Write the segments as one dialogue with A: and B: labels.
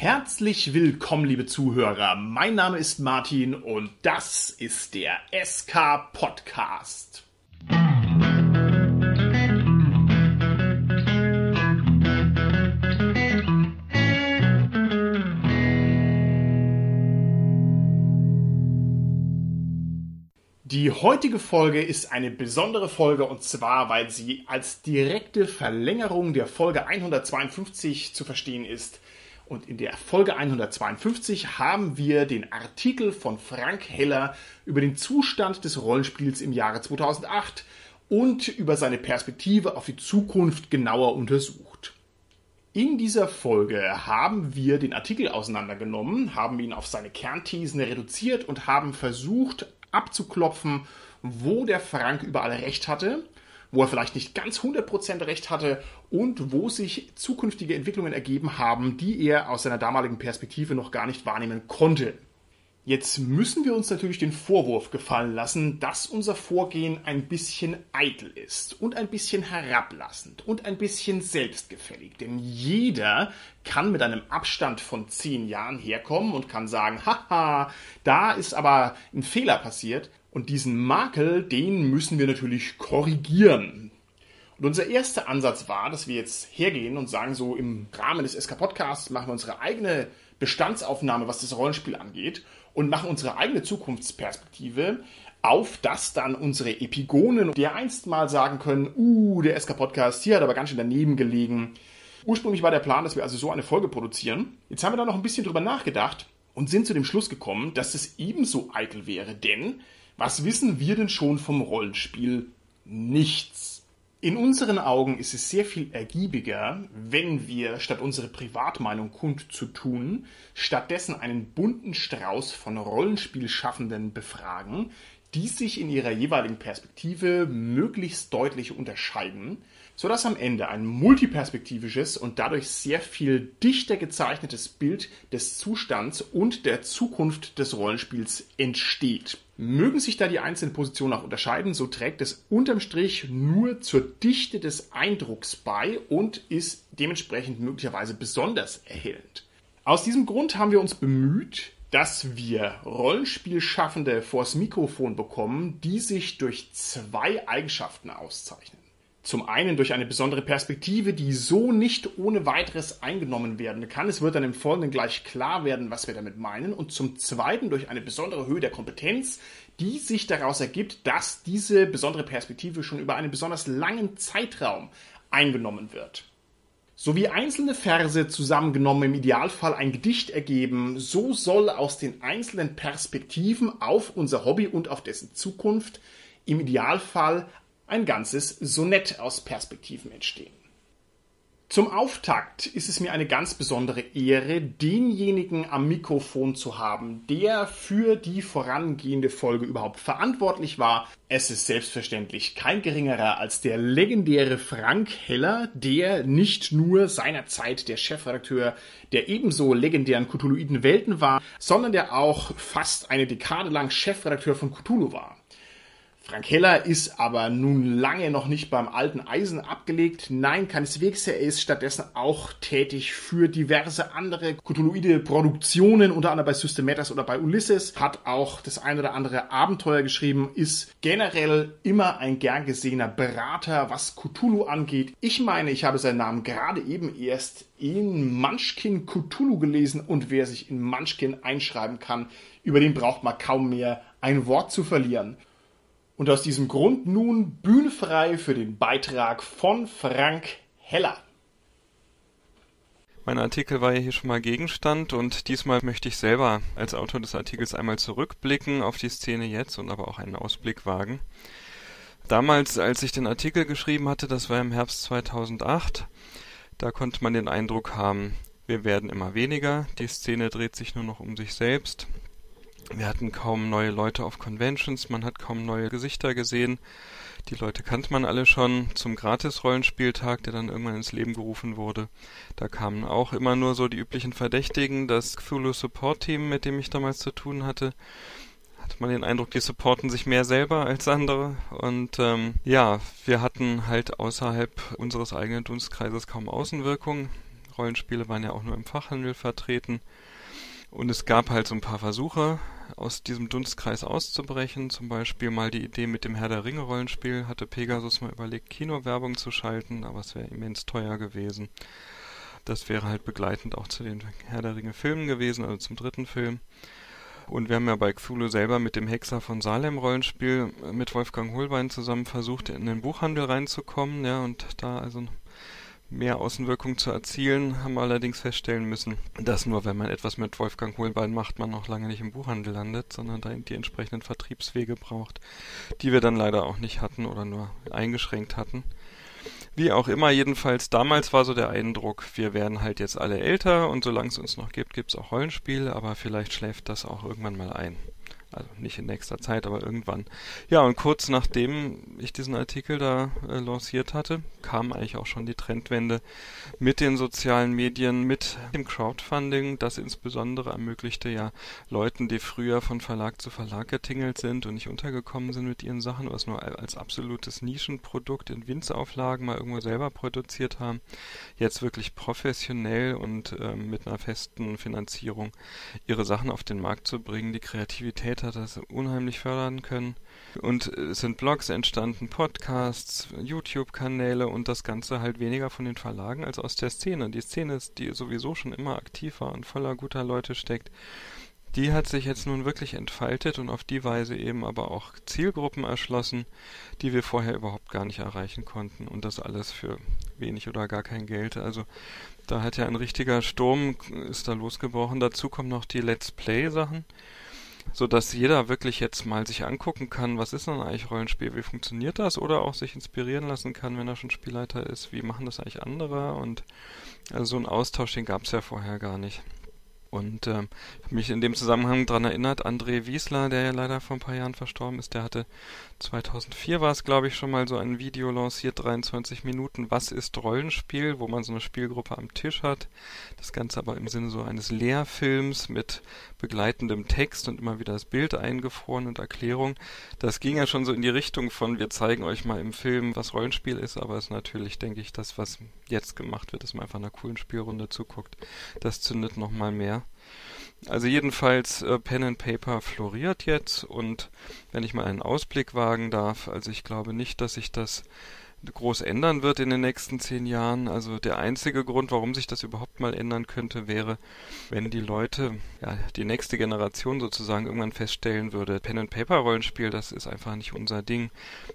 A: Herzlich willkommen, liebe Zuhörer. Mein Name ist Martin und das ist der SK Podcast. Die heutige Folge ist eine besondere Folge und zwar, weil sie als direkte Verlängerung der Folge 152 zu verstehen ist. Und in der Folge 152 haben wir den Artikel von Frank Heller über den Zustand des Rollenspiels im Jahre 2008 und über seine Perspektive auf die Zukunft genauer untersucht. In dieser Folge haben wir den Artikel auseinandergenommen, haben ihn auf seine Kernthesen reduziert und haben versucht, abzuklopfen, wo der Frank überall recht hatte, wo er vielleicht nicht ganz 100% recht hatte und wo sich zukünftige Entwicklungen ergeben haben, die er aus seiner damaligen Perspektive noch gar nicht wahrnehmen konnte. Jetzt müssen wir uns natürlich den Vorwurf gefallen lassen, dass unser Vorgehen ein bisschen eitel ist und ein bisschen herablassend und ein bisschen selbstgefällig. Denn jeder kann mit einem Abstand von zehn Jahren herkommen und kann sagen, haha, da ist aber ein Fehler passiert und diesen Makel, den müssen wir natürlich korrigieren. Und unser erster Ansatz war, dass wir jetzt hergehen und sagen, so im Rahmen des SK Podcasts machen wir unsere eigene Bestandsaufnahme, was das Rollenspiel angeht und machen unsere eigene Zukunftsperspektive, auf das dann unsere Epigonen dereinst mal sagen können, uh, der SK-Podcast, hier hat aber ganz schön daneben gelegen. Ursprünglich war der Plan, dass wir also so eine Folge produzieren. Jetzt haben wir da noch ein bisschen drüber nachgedacht und sind zu dem Schluss gekommen, dass es ebenso eitel wäre, denn was wissen wir denn schon vom Rollenspiel? Nichts. In unseren Augen ist es sehr viel ergiebiger, wenn wir statt unsere Privatmeinung kundzutun, stattdessen einen bunten Strauß von Rollenspielschaffenden befragen, die sich in ihrer jeweiligen Perspektive möglichst deutlich unterscheiden, sodass am Ende ein multiperspektivisches und dadurch sehr viel dichter gezeichnetes Bild des Zustands und der Zukunft des Rollenspiels entsteht. Mögen sich da die einzelnen Positionen auch unterscheiden, so trägt es unterm Strich nur zur Dichte des Eindrucks bei und ist dementsprechend möglicherweise besonders erhellend. Aus diesem Grund haben wir uns bemüht, dass wir Rollenspielschaffende vors Mikrofon bekommen, die sich durch zwei Eigenschaften auszeichnen. Zum einen durch eine besondere Perspektive, die so nicht ohne weiteres eingenommen werden kann. Es wird dann im Folgenden gleich klar werden, was wir damit meinen. Und zum zweiten durch eine besondere Höhe der Kompetenz, die sich daraus ergibt, dass diese besondere Perspektive schon über einen besonders langen Zeitraum eingenommen wird. So wie einzelne Verse zusammengenommen im Idealfall ein Gedicht ergeben, so soll aus den einzelnen Perspektiven auf unser Hobby und auf dessen Zukunft im Idealfall ein ganzes Sonett aus Perspektiven entstehen. Zum Auftakt ist es mir eine ganz besondere Ehre, denjenigen am Mikrofon zu haben, der für die vorangehende Folge überhaupt verantwortlich war. Es ist selbstverständlich kein geringerer als der legendäre Frank Heller, der nicht nur seinerzeit der Chefredakteur der ebenso legendären Cthulhuiden Welten war, sondern der auch fast eine Dekade lang Chefredakteur von Cthulhu war. Frank Heller ist aber nun lange noch nicht beim alten Eisen abgelegt. Nein, keineswegs. Er ist stattdessen auch tätig für diverse andere Cthulhuide Produktionen, unter anderem bei Systematas oder bei Ulysses. Hat auch das ein oder andere Abenteuer geschrieben. Ist generell immer ein gern gesehener Berater, was Cthulhu angeht. Ich meine, ich habe seinen Namen gerade eben erst in Munchkin Cthulhu gelesen und wer sich in Munchkin einschreiben kann, über den braucht man kaum mehr ein Wort zu verlieren. Und aus diesem Grund nun bühnenfrei für den Beitrag von Frank Heller.
B: Mein Artikel war ja hier schon mal Gegenstand und diesmal möchte ich selber als Autor des Artikels einmal zurückblicken auf die Szene jetzt und aber auch einen Ausblick wagen. Damals, als ich den Artikel geschrieben hatte, das war im Herbst 2008, da konnte man den Eindruck haben, wir werden immer weniger, die Szene dreht sich nur noch um sich selbst, wir hatten kaum neue Leute auf Conventions, man hat kaum neue Gesichter gesehen. Die Leute kannte man alle schon zum Gratis-Rollenspieltag, der dann irgendwann ins Leben gerufen wurde. Da kamen auch immer nur so die üblichen Verdächtigen, das Cthulhu Support Team, mit dem ich damals zu tun hatte. Hatte man den Eindruck, die supporten sich mehr selber als andere. Und ähm, ja, wir hatten halt außerhalb unseres eigenen Dunstkreises kaum Außenwirkung. Rollenspiele waren ja auch nur im Fachhandel vertreten. Und es gab halt so ein paar Versuche, aus diesem Dunstkreis auszubrechen. Zum Beispiel mal die Idee mit dem Herr der Ringe Rollenspiel. Hatte Pegasus mal überlegt, Kinowerbung zu schalten, aber es wäre immens teuer gewesen. Das wäre halt begleitend auch zu den Herr der Ringe Filmen gewesen, also zum dritten Film. Und wir haben ja bei Cthulhu selber mit dem Hexer von Salem Rollenspiel mit Wolfgang Holbein zusammen versucht, in den Buchhandel reinzukommen, ja, und da also mehr Außenwirkung zu erzielen, haben wir allerdings feststellen müssen, dass nur wenn man etwas mit Wolfgang Hohlbein macht, man noch lange nicht im Buchhandel landet, sondern da die entsprechenden Vertriebswege braucht, die wir dann leider auch nicht hatten oder nur eingeschränkt hatten. Wie auch immer, jedenfalls damals war so der Eindruck, wir werden halt jetzt alle älter und solange es uns noch gibt, gibt es auch Rollenspiele, aber vielleicht schläft das auch irgendwann mal ein. Also nicht in nächster Zeit, aber irgendwann. Ja, und kurz nachdem ich diesen Artikel da äh, lanciert hatte, kam eigentlich auch schon die Trendwende mit den sozialen Medien, mit dem Crowdfunding. Das insbesondere ermöglichte ja Leuten, die früher von Verlag zu Verlag getingelt sind und nicht untergekommen sind mit ihren Sachen, was nur als absolutes Nischenprodukt in Winzauflagen mal irgendwo selber produziert haben, jetzt wirklich professionell und äh, mit einer festen Finanzierung ihre Sachen auf den Markt zu bringen, die Kreativität Zeit hat das unheimlich fördern können. Und es sind Blogs entstanden, Podcasts, YouTube-Kanäle und das Ganze halt weniger von den Verlagen als aus der Szene. Die Szene ist, die sowieso schon immer aktiv war und voller guter Leute steckt, die hat sich jetzt nun wirklich entfaltet und auf die Weise eben aber auch Zielgruppen erschlossen, die wir vorher überhaupt gar nicht erreichen konnten. Und das alles für wenig oder gar kein Geld. Also da hat ja ein richtiger Sturm ist da losgebrochen. Dazu kommen noch die Let's Play-Sachen so dass jeder wirklich jetzt mal sich angucken kann, was ist denn eigentlich Rollenspiel, wie funktioniert das? Oder auch sich inspirieren lassen kann, wenn er schon Spielleiter ist, wie machen das eigentlich andere? Und also so einen Austausch, den gab es ja vorher gar nicht. Und habe mich in dem Zusammenhang daran erinnert, André Wiesler, der ja leider vor ein paar Jahren verstorben ist, der hatte 2004 war es, glaube ich, schon mal so ein Video lanciert, 23 Minuten, was ist Rollenspiel, wo man so eine Spielgruppe am Tisch hat. Das Ganze aber im Sinne so eines Lehrfilms mit begleitendem Text und immer wieder das Bild eingefroren und Erklärung. Das ging ja schon so in die Richtung von, wir zeigen euch mal im Film, was Rollenspiel ist, aber es ist natürlich, denke ich, das, was jetzt gemacht wird, dass man einfach einer coolen Spielrunde zuguckt. Das zündet nochmal mehr. Also jedenfalls äh, Pen and Paper floriert jetzt und wenn ich mal einen Ausblick wagen darf, also ich glaube nicht, dass sich das groß ändern wird in den nächsten zehn Jahren. Also der einzige Grund, warum sich das überhaupt mal ändern könnte, wäre, wenn die Leute, ja, die nächste Generation sozusagen irgendwann feststellen würde, Pen and Paper Rollenspiel, das ist einfach nicht unser Ding.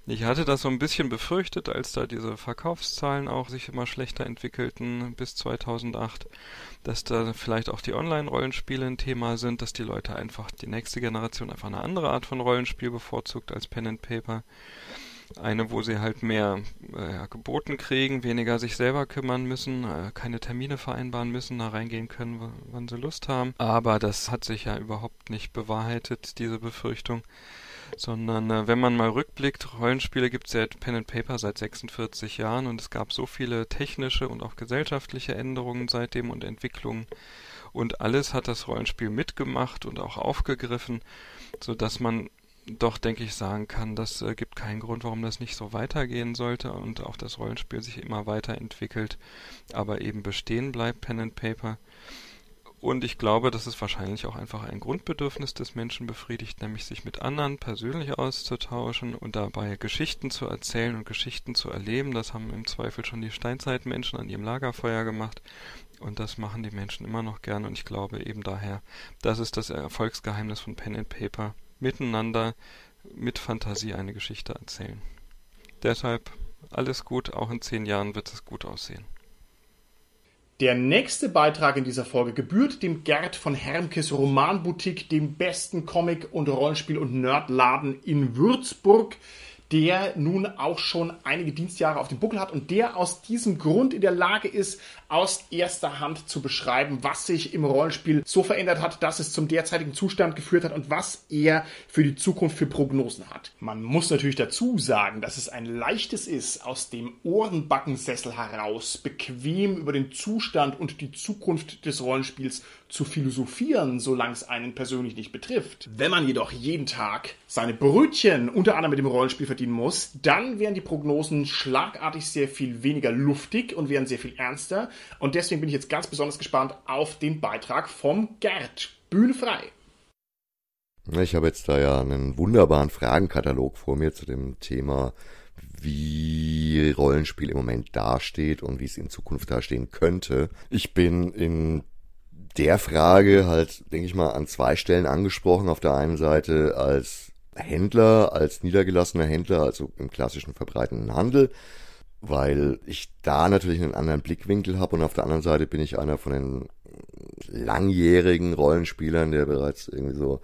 B: Ich hatte das so ein bisschen befürchtet, als da diese Verkaufszahlen auch sich immer schlechter entwickelten bis 2008, dass da vielleicht auch die Online-Rollenspiele ein Thema sind, dass die Leute einfach die nächste Generation einfach eine andere Art von Rollenspiel bevorzugt als Pen and Paper. Eine, wo sie halt mehr äh, geboten kriegen, weniger sich selber kümmern müssen, äh, keine Termine vereinbaren müssen, da reingehen können, wann sie Lust haben. Aber das hat sich ja überhaupt nicht bewahrheitet, diese Befürchtung. Sondern äh, wenn man mal rückblickt, Rollenspiele gibt es ja Pen and Paper seit 46 Jahren und es gab so viele technische und auch gesellschaftliche Änderungen seitdem und Entwicklungen. Und alles hat das Rollenspiel mitgemacht und auch aufgegriffen, so dass man doch, denke ich, sagen kann, das äh, gibt keinen Grund, warum das nicht so weitergehen sollte und auch das Rollenspiel sich immer weiterentwickelt, aber eben bestehen bleibt, Pen and Paper. Und ich glaube, dass es wahrscheinlich auch einfach ein Grundbedürfnis des Menschen befriedigt, nämlich sich mit anderen persönlich auszutauschen und dabei Geschichten zu erzählen und Geschichten zu erleben. Das haben im Zweifel schon die Steinzeitmenschen an ihrem Lagerfeuer gemacht. Und das machen die Menschen immer noch gerne. Und ich glaube eben daher, das ist das Erfolgsgeheimnis von Pen and Paper miteinander mit Fantasie eine Geschichte erzählen. Deshalb alles gut, auch in zehn Jahren wird es gut aussehen.
A: Der nächste Beitrag in dieser Folge gebührt dem Gerd von Hermkes Romanboutique, dem besten Comic- und Rollenspiel- und Nerdladen in Würzburg der nun auch schon einige Dienstjahre auf dem Buckel hat und der aus diesem Grund in der Lage ist, aus erster Hand zu beschreiben, was sich im Rollenspiel so verändert hat, dass es zum derzeitigen Zustand geführt hat und was er für die Zukunft für Prognosen hat. Man muss natürlich dazu sagen, dass es ein leichtes ist, aus dem Ohrenbackensessel heraus bequem über den Zustand und die Zukunft des Rollenspiels zu philosophieren, solange es einen persönlich nicht betrifft. Wenn man jedoch jeden Tag seine Brötchen unter anderem mit dem Rollenspiel verdienen muss, dann wären die Prognosen schlagartig sehr viel weniger luftig und wären sehr viel ernster. Und deswegen bin ich jetzt ganz besonders gespannt auf den Beitrag vom Gerd. Bühne frei.
C: Ich habe jetzt da ja einen wunderbaren Fragenkatalog vor mir zu dem Thema, wie Rollenspiel im Moment dasteht und wie es in Zukunft dastehen könnte. Ich bin in der Frage halt, denke ich mal, an zwei Stellen angesprochen. Auf der einen Seite als Händler, als niedergelassener Händler, also im klassischen verbreitenden Handel, weil ich da natürlich einen anderen Blickwinkel habe und auf der anderen Seite bin ich einer von den langjährigen Rollenspielern, der bereits irgendwie so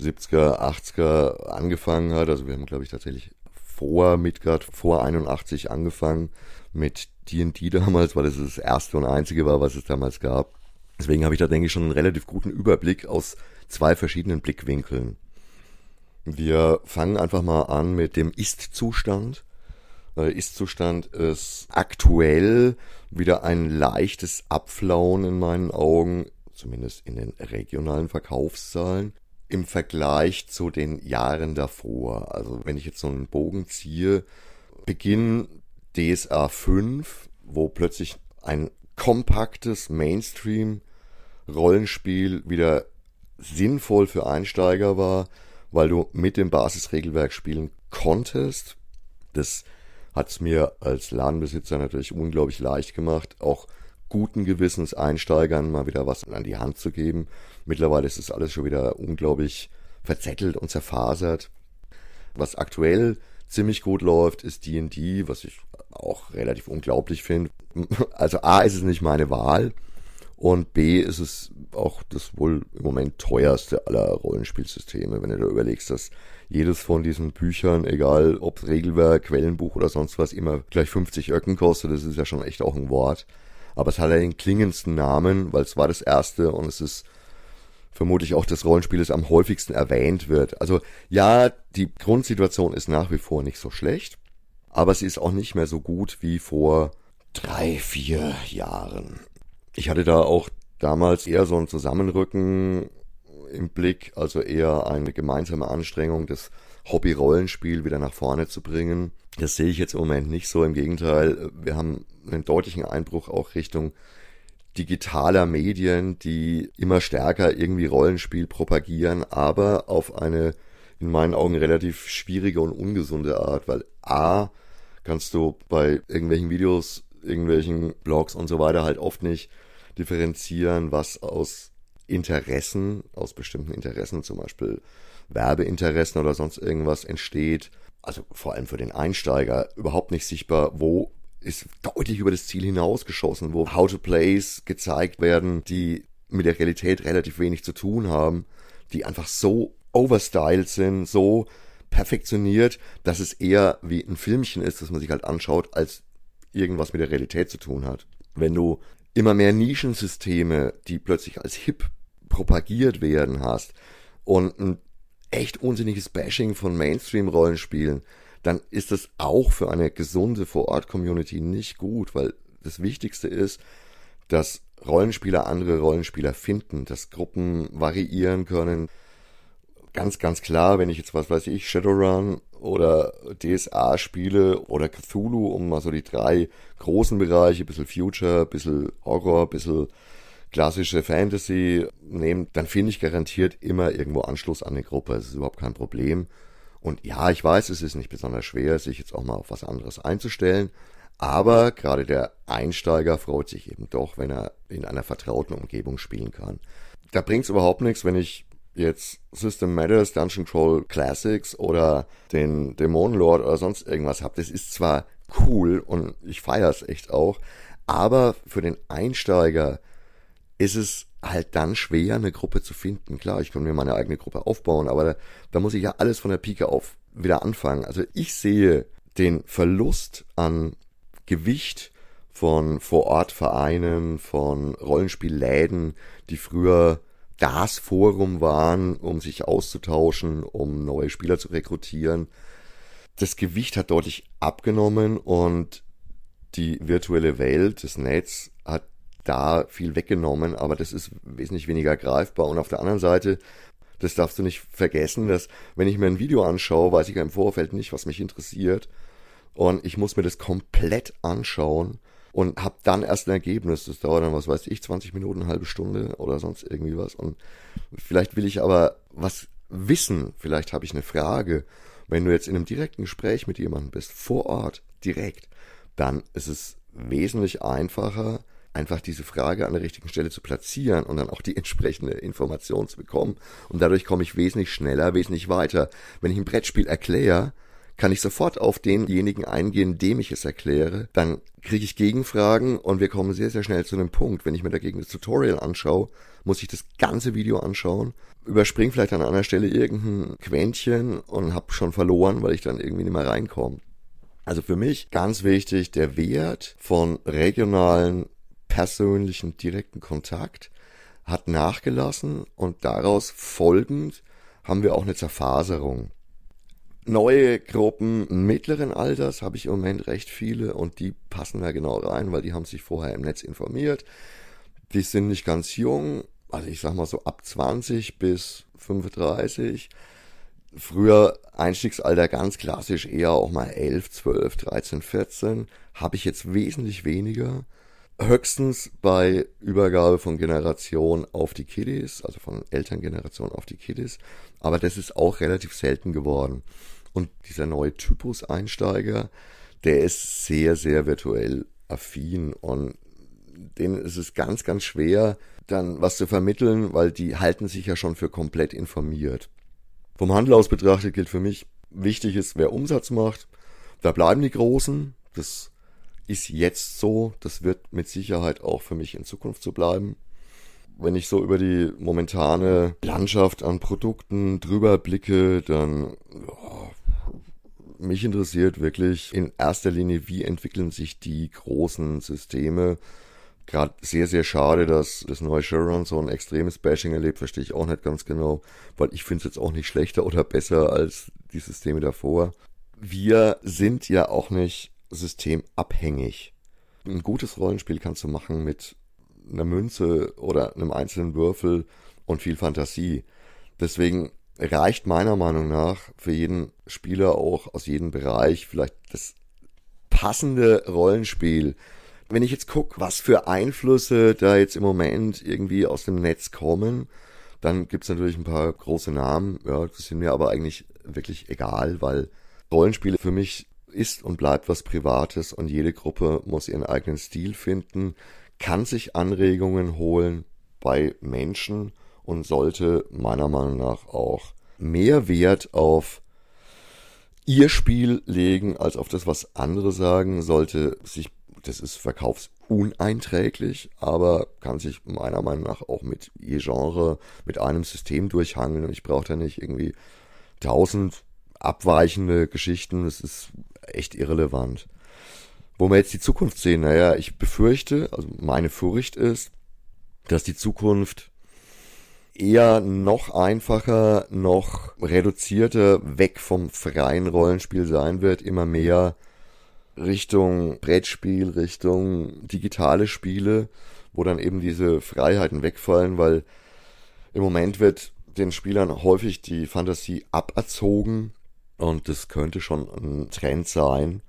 C: 70er, 80er angefangen hat. Also wir haben, glaube ich, tatsächlich vor Midgard, vor 81 angefangen mit D&D damals, weil es das erste und einzige war, was es damals gab. Deswegen habe ich da, denke ich, schon einen relativ guten Überblick aus zwei verschiedenen Blickwinkeln. Wir fangen einfach mal an mit dem Ist-Zustand. Äh, Ist-Zustand ist aktuell wieder ein leichtes Abflauen in meinen Augen, zumindest in den regionalen Verkaufszahlen, im Vergleich zu den Jahren davor. Also wenn ich jetzt so einen Bogen ziehe, Beginn DSA 5, wo plötzlich ein kompaktes Mainstream Rollenspiel wieder sinnvoll für Einsteiger war, weil du mit dem Basisregelwerk spielen konntest. Das hat es mir als Ladenbesitzer natürlich unglaublich leicht gemacht, auch guten Gewissens Einsteigern mal wieder was an die Hand zu geben. Mittlerweile ist das alles schon wieder unglaublich verzettelt und zerfasert. Was aktuell ziemlich gut läuft, ist D&D, was ich auch relativ unglaublich finde. Also A ist es nicht meine Wahl und B ist es auch das wohl im Moment teuerste aller Rollenspielsysteme, wenn du da überlegst, dass jedes von diesen Büchern, egal ob Regelwerk, Quellenbuch oder sonst was, immer gleich 50 Öcken kostet. Das ist ja schon echt auch ein Wort. Aber es hat ja den klingendsten Namen, weil es war das erste und es ist vermutlich auch das Rollenspiel, das am häufigsten erwähnt wird. Also ja, die Grundsituation ist nach wie vor nicht so schlecht, aber sie ist auch nicht mehr so gut wie vor drei, vier Jahren. Ich hatte da auch damals eher so ein Zusammenrücken im Blick, also eher eine gemeinsame Anstrengung, das Hobby-Rollenspiel wieder nach vorne zu bringen. Das sehe ich jetzt im Moment nicht so. Im Gegenteil, wir haben einen deutlichen Einbruch auch Richtung digitaler Medien, die immer stärker irgendwie Rollenspiel propagieren, aber auf eine in meinen Augen relativ schwierige und ungesunde Art, weil A, kannst du bei irgendwelchen Videos irgendwelchen Blogs und so weiter halt oft nicht differenzieren, was aus Interessen, aus bestimmten Interessen, zum Beispiel Werbeinteressen oder sonst irgendwas entsteht. Also vor allem für den Einsteiger überhaupt nicht sichtbar, wo ist deutlich über das Ziel hinausgeschossen, wo How-to-Plays gezeigt werden, die mit der Realität relativ wenig zu tun haben, die einfach so overstyled sind, so perfektioniert, dass es eher wie ein Filmchen ist, das man sich halt anschaut, als irgendwas mit der Realität zu tun hat. Wenn du immer mehr Nischensysteme, die plötzlich als hip propagiert werden hast und ein echt unsinniges Bashing von Mainstream-Rollenspielen, dann ist das auch für eine gesunde Vor-Ort-Community nicht gut, weil das Wichtigste ist, dass Rollenspieler andere Rollenspieler finden, dass Gruppen variieren können. Ganz, ganz klar, wenn ich jetzt, was weiß ich, Shadowrun oder DSA spiele oder Cthulhu, um mal so die drei großen Bereiche, bisschen Future, bisschen Horror, bisschen klassische Fantasy nehmen, dann finde ich garantiert immer irgendwo Anschluss an eine Gruppe. Das ist überhaupt kein Problem. Und ja, ich weiß, es ist nicht besonders schwer, sich jetzt auch mal auf was anderes einzustellen. Aber gerade der Einsteiger freut sich eben doch, wenn er in einer vertrauten Umgebung spielen kann. Da bringt es überhaupt nichts, wenn ich jetzt System Matters, Dungeon Crawl Classics oder den Dämonenlord oder sonst irgendwas habe. Das ist zwar cool und ich feiere es echt auch, aber für den Einsteiger ist es halt dann schwer, eine Gruppe zu finden. Klar, ich kann mir meine eigene Gruppe aufbauen, aber da, da muss ich ja alles von der Pike auf wieder anfangen. Also ich sehe den Verlust an Gewicht von Vorortvereinen, von Rollenspielläden, die früher das Forum waren, um sich auszutauschen, um neue Spieler zu rekrutieren. Das Gewicht hat deutlich abgenommen und die virtuelle Welt, das Netz, da viel weggenommen, aber das ist wesentlich weniger greifbar. Und auf der anderen Seite, das darfst du nicht vergessen, dass wenn ich mir ein Video anschaue, weiß ich im Vorfeld nicht, was mich interessiert. Und ich muss mir das komplett anschauen, und habe dann erst ein Ergebnis. Das dauert dann, was weiß ich, 20 Minuten, eine halbe Stunde oder sonst irgendwie was. Und vielleicht will ich aber was wissen, vielleicht habe ich eine Frage. Wenn du jetzt in einem direkten Gespräch mit jemandem bist, vor Ort, direkt, dann ist es wesentlich einfacher, einfach diese Frage an der richtigen Stelle zu platzieren und dann auch die entsprechende Information zu bekommen. Und dadurch komme ich wesentlich schneller, wesentlich weiter. Wenn ich ein Brettspiel erkläre, kann ich sofort auf denjenigen eingehen, dem ich es erkläre. Dann kriege ich Gegenfragen und wir kommen sehr, sehr schnell zu einem Punkt. Wenn ich mir dagegen das Tutorial anschaue, muss ich das ganze Video anschauen, überspringe vielleicht an einer Stelle irgendein Quäntchen und habe schon verloren, weil ich dann irgendwie nicht mehr reinkomme. Also für mich ganz wichtig der Wert von regionalen, persönlichen, direkten Kontakt hat nachgelassen und daraus folgend haben wir auch eine Zerfaserung. Neue Gruppen mittleren Alters habe ich im Moment recht viele und die passen da genau rein, weil die haben sich vorher im Netz informiert. Die sind nicht ganz jung, also ich sag mal so ab 20 bis 35. Früher Einstiegsalter ganz klassisch eher auch mal 11, 12, 13, 14. Habe ich jetzt wesentlich weniger. Höchstens bei Übergabe von Generation auf die Kiddies, also von Elterngeneration auf die Kiddies. Aber das ist auch relativ selten geworden. Und dieser neue Typus Einsteiger, der ist sehr, sehr virtuell affin und denen ist es ganz, ganz schwer, dann was zu vermitteln, weil die halten sich ja schon für komplett informiert. Vom Handel aus betrachtet gilt für mich, wichtig ist, wer Umsatz macht. Da bleiben die Großen. Das ist jetzt so. Das wird mit Sicherheit auch für mich in Zukunft so bleiben. Wenn ich so über die momentane Landschaft an Produkten drüber blicke, dann ja, mich interessiert wirklich in erster Linie, wie entwickeln sich die großen Systeme gerade sehr, sehr schade, dass das neue Sharon so ein extremes Bashing erlebt, verstehe ich auch nicht ganz genau, weil ich finde es jetzt auch nicht schlechter oder besser als die Systeme davor. Wir sind ja auch nicht systemabhängig. Ein gutes Rollenspiel kannst du machen mit einer Münze oder einem einzelnen Würfel und viel Fantasie. Deswegen reicht meiner Meinung nach für jeden Spieler auch aus jedem Bereich vielleicht das passende Rollenspiel, wenn ich jetzt gucke, was für Einflüsse da jetzt im Moment irgendwie aus dem Netz kommen, dann gibt's natürlich ein paar große Namen. Ja, das sind mir aber eigentlich wirklich egal, weil Rollenspiele für mich ist und bleibt was Privates und jede Gruppe muss ihren eigenen Stil finden, kann sich Anregungen holen bei Menschen und sollte meiner Meinung nach auch mehr Wert auf ihr Spiel legen als auf das, was andere sagen, sollte sich das ist verkaufsuneinträglich, aber kann sich meiner Meinung nach auch mit je Genre, mit einem System durchhangeln. Und ich brauche da nicht irgendwie tausend abweichende Geschichten. Das ist echt irrelevant. Wo wir jetzt die Zukunft sehen, naja, ich befürchte, also meine Furcht ist, dass die Zukunft eher noch einfacher, noch reduzierter weg vom freien Rollenspiel sein wird, immer mehr Richtung Brettspiel, Richtung digitale Spiele, wo dann eben diese Freiheiten wegfallen, weil im Moment wird den Spielern häufig die Fantasie aberzogen und das könnte schon ein Trend sein.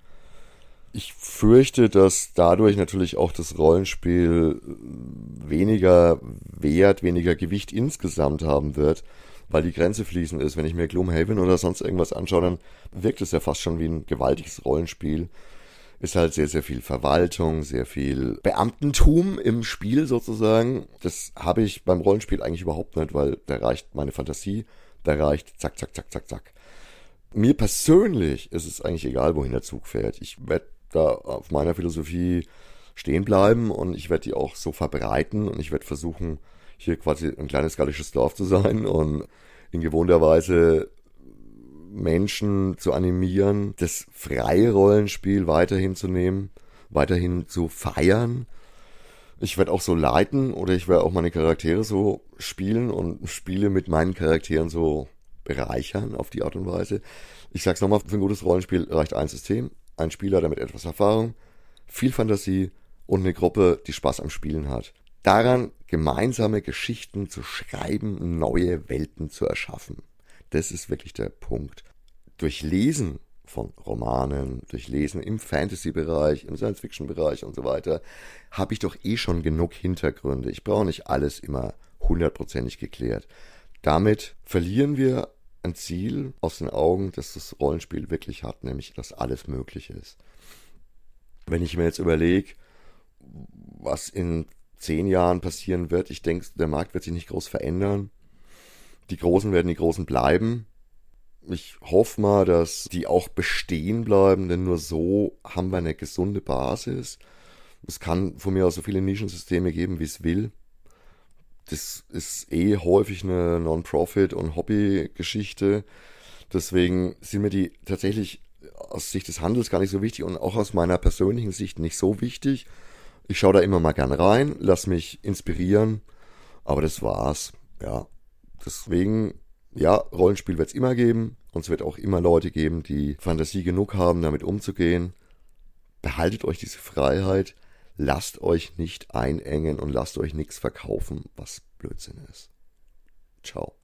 C: Ich fürchte, dass dadurch natürlich auch das Rollenspiel weniger Wert, weniger Gewicht insgesamt haben wird, weil die Grenze fließend ist. Wenn ich mir Gloomhaven oder sonst irgendwas anschaue, dann wirkt es ja fast schon wie ein gewaltiges Rollenspiel ist halt sehr, sehr viel Verwaltung, sehr viel Beamtentum im Spiel sozusagen. Das habe ich beim Rollenspiel eigentlich überhaupt nicht, weil da reicht meine Fantasie, da reicht zack, zack, zack, zack, zack. Mir persönlich ist es eigentlich egal, wohin der Zug fährt. Ich werde da auf meiner Philosophie stehen bleiben und ich werde die auch so verbreiten und ich werde versuchen, hier quasi ein kleines gallisches Dorf zu sein und in gewohnter Weise Menschen zu animieren, das freie Rollenspiel weiterhin zu nehmen, weiterhin zu feiern. Ich werde auch so leiten oder ich werde auch meine Charaktere so spielen und Spiele mit meinen Charakteren so bereichern auf die Art und Weise. Ich sag's nochmal, für ein gutes Rollenspiel reicht ein System, ein Spieler, der mit etwas Erfahrung, viel Fantasie und eine Gruppe, die Spaß am Spielen hat. Daran gemeinsame Geschichten zu schreiben, neue Welten zu erschaffen. Das ist wirklich der Punkt. Durch Lesen von Romanen, durch Lesen im Fantasy-Bereich, im Science-Fiction-Bereich und so weiter, habe ich doch eh schon genug Hintergründe. Ich brauche nicht alles immer hundertprozentig geklärt. Damit verlieren wir ein Ziel aus den Augen, das das Rollenspiel wirklich hat, nämlich dass alles möglich ist. Wenn ich mir jetzt überlege, was in zehn Jahren passieren wird, ich denke, der Markt wird sich nicht groß verändern. Die Großen werden die Großen bleiben. Ich hoffe mal, dass die auch bestehen bleiben, denn nur so haben wir eine gesunde Basis. Es kann von mir aus so viele Nischensysteme geben, wie es will das ist eh häufig eine Non-Profit- und Hobby-Geschichte. Deswegen sind mir die tatsächlich aus Sicht des Handels gar nicht so wichtig und auch aus meiner persönlichen Sicht nicht so wichtig. Ich schaue da immer mal gern rein, lass mich inspirieren, aber das war's. Ja, deswegen, ja, Rollenspiel wird's immer geben und es wird auch immer Leute geben, die Fantasie genug haben, damit umzugehen. Behaltet euch diese Freiheit, lasst euch nicht einengen und lasst euch nichts verkaufen, was Blödsinn ist. Ciao.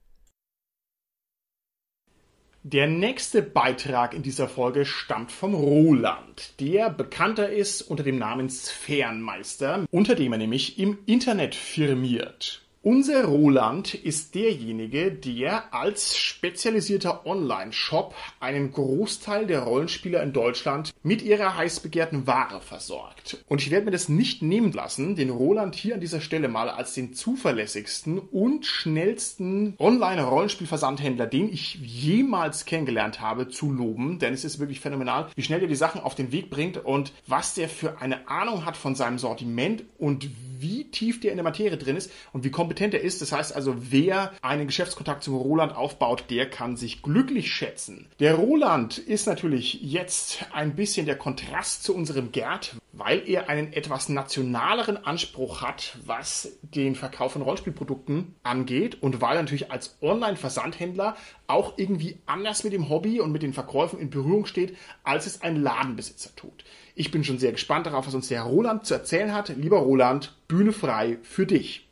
A: Der nächste Beitrag in dieser Folge stammt vom Roland, der bekannter ist unter dem Namen Sphärenmeister, unter dem er nämlich im Internet firmiert. Unser Roland ist derjenige, der als spezialisierter Online-Shop einen Großteil der Rollenspieler in Deutschland mit ihrer heiß begehrten Ware versorgt. Und ich werde mir das nicht nehmen lassen, den Roland hier an dieser Stelle mal als den zuverlässigsten und schnellsten Online-Rollenspielversandhändler, den ich jemals kennengelernt habe, zu loben. Denn es ist wirklich phänomenal, wie schnell er die Sachen auf den Weg bringt und was der für eine Ahnung hat von seinem Sortiment und wie tief der in der Materie drin ist und wie kompetent kompetent ist. Das heißt also, wer einen Geschäftskontakt zum Roland aufbaut, der kann sich glücklich schätzen. Der Roland ist natürlich jetzt ein bisschen der Kontrast zu unserem Gerd, weil er einen etwas nationaleren Anspruch hat, was den Verkauf von Rollenspielprodukten angeht und weil er natürlich als Online-Versandhändler auch irgendwie anders mit dem Hobby und mit den Verkäufen in Berührung steht, als es ein Ladenbesitzer tut. Ich bin schon sehr gespannt darauf, was uns der Roland zu erzählen hat. Lieber Roland, Bühne frei für dich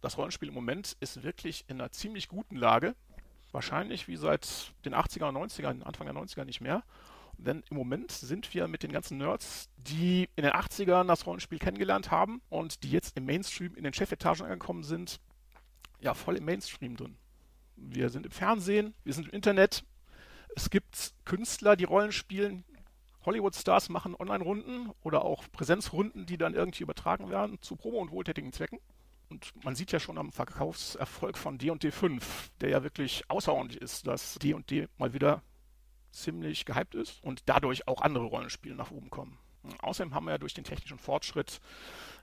D: das Rollenspiel im Moment ist wirklich in einer ziemlich guten Lage. Wahrscheinlich wie seit den 80er und 90ern, Anfang der 90er nicht mehr. Denn im Moment sind wir mit den ganzen Nerds, die in den 80ern das Rollenspiel kennengelernt haben und die jetzt im Mainstream in den Chefetagen angekommen sind, ja, voll im Mainstream drin. Wir sind im Fernsehen, wir sind im Internet. Es gibt Künstler, die Rollen spielen. Hollywood-Stars machen Online-Runden oder auch Präsenzrunden, die dann irgendwie übertragen werden zu Promo- und wohltätigen Zwecken. Und man sieht ja schon am Verkaufserfolg von D&D 5, der ja wirklich außerordentlich ist, dass D&D mal wieder ziemlich gehypt ist und dadurch auch andere Rollenspiele nach oben kommen. Außerdem haben wir ja durch den technischen Fortschritt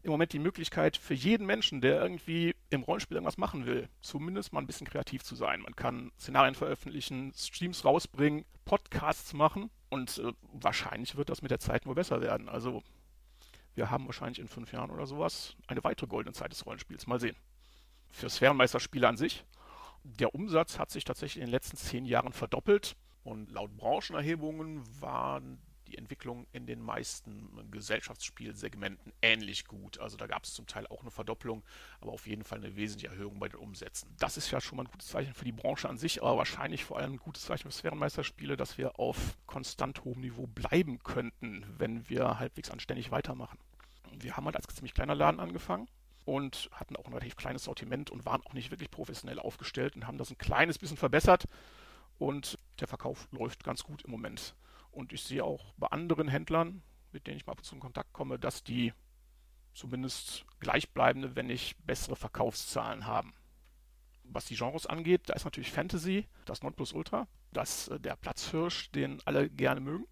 D: im Moment die Möglichkeit für jeden Menschen, der irgendwie im Rollenspiel irgendwas machen will, zumindest mal ein bisschen kreativ zu sein. Man kann Szenarien veröffentlichen, Streams rausbringen, Podcasts machen und äh, wahrscheinlich wird das mit der Zeit nur besser werden. Also wir haben wahrscheinlich in fünf Jahren oder sowas eine weitere goldene Zeit des Rollenspiels. Mal sehen. Für Sphärenmeisterspiele an sich. Der Umsatz hat sich tatsächlich in den letzten zehn Jahren verdoppelt. Und laut Branchenerhebungen waren Entwicklung in den meisten Gesellschaftsspielsegmenten ähnlich gut. Also da gab es zum Teil auch eine Verdopplung, aber auf jeden Fall eine wesentliche Erhöhung bei den Umsätzen. Das ist ja schon mal ein gutes Zeichen für die Branche an sich, aber wahrscheinlich vor allem ein gutes Zeichen für Sphärenmeisterspiele, dass wir auf konstant hohem Niveau bleiben könnten, wenn wir halbwegs anständig weitermachen. Wir haben halt als ziemlich kleiner Laden angefangen und hatten auch ein relativ kleines Sortiment und waren auch nicht wirklich professionell aufgestellt und haben das ein kleines bisschen verbessert und der Verkauf läuft ganz gut im Moment. Und ich sehe auch bei anderen Händlern, mit denen ich mal ab und zu in Kontakt komme, dass die zumindest gleichbleibende, wenn nicht bessere Verkaufszahlen haben. Was die Genres angeht, da ist natürlich Fantasy das Nonplusultra, das äh, der Platzhirsch, den alle gerne mögen.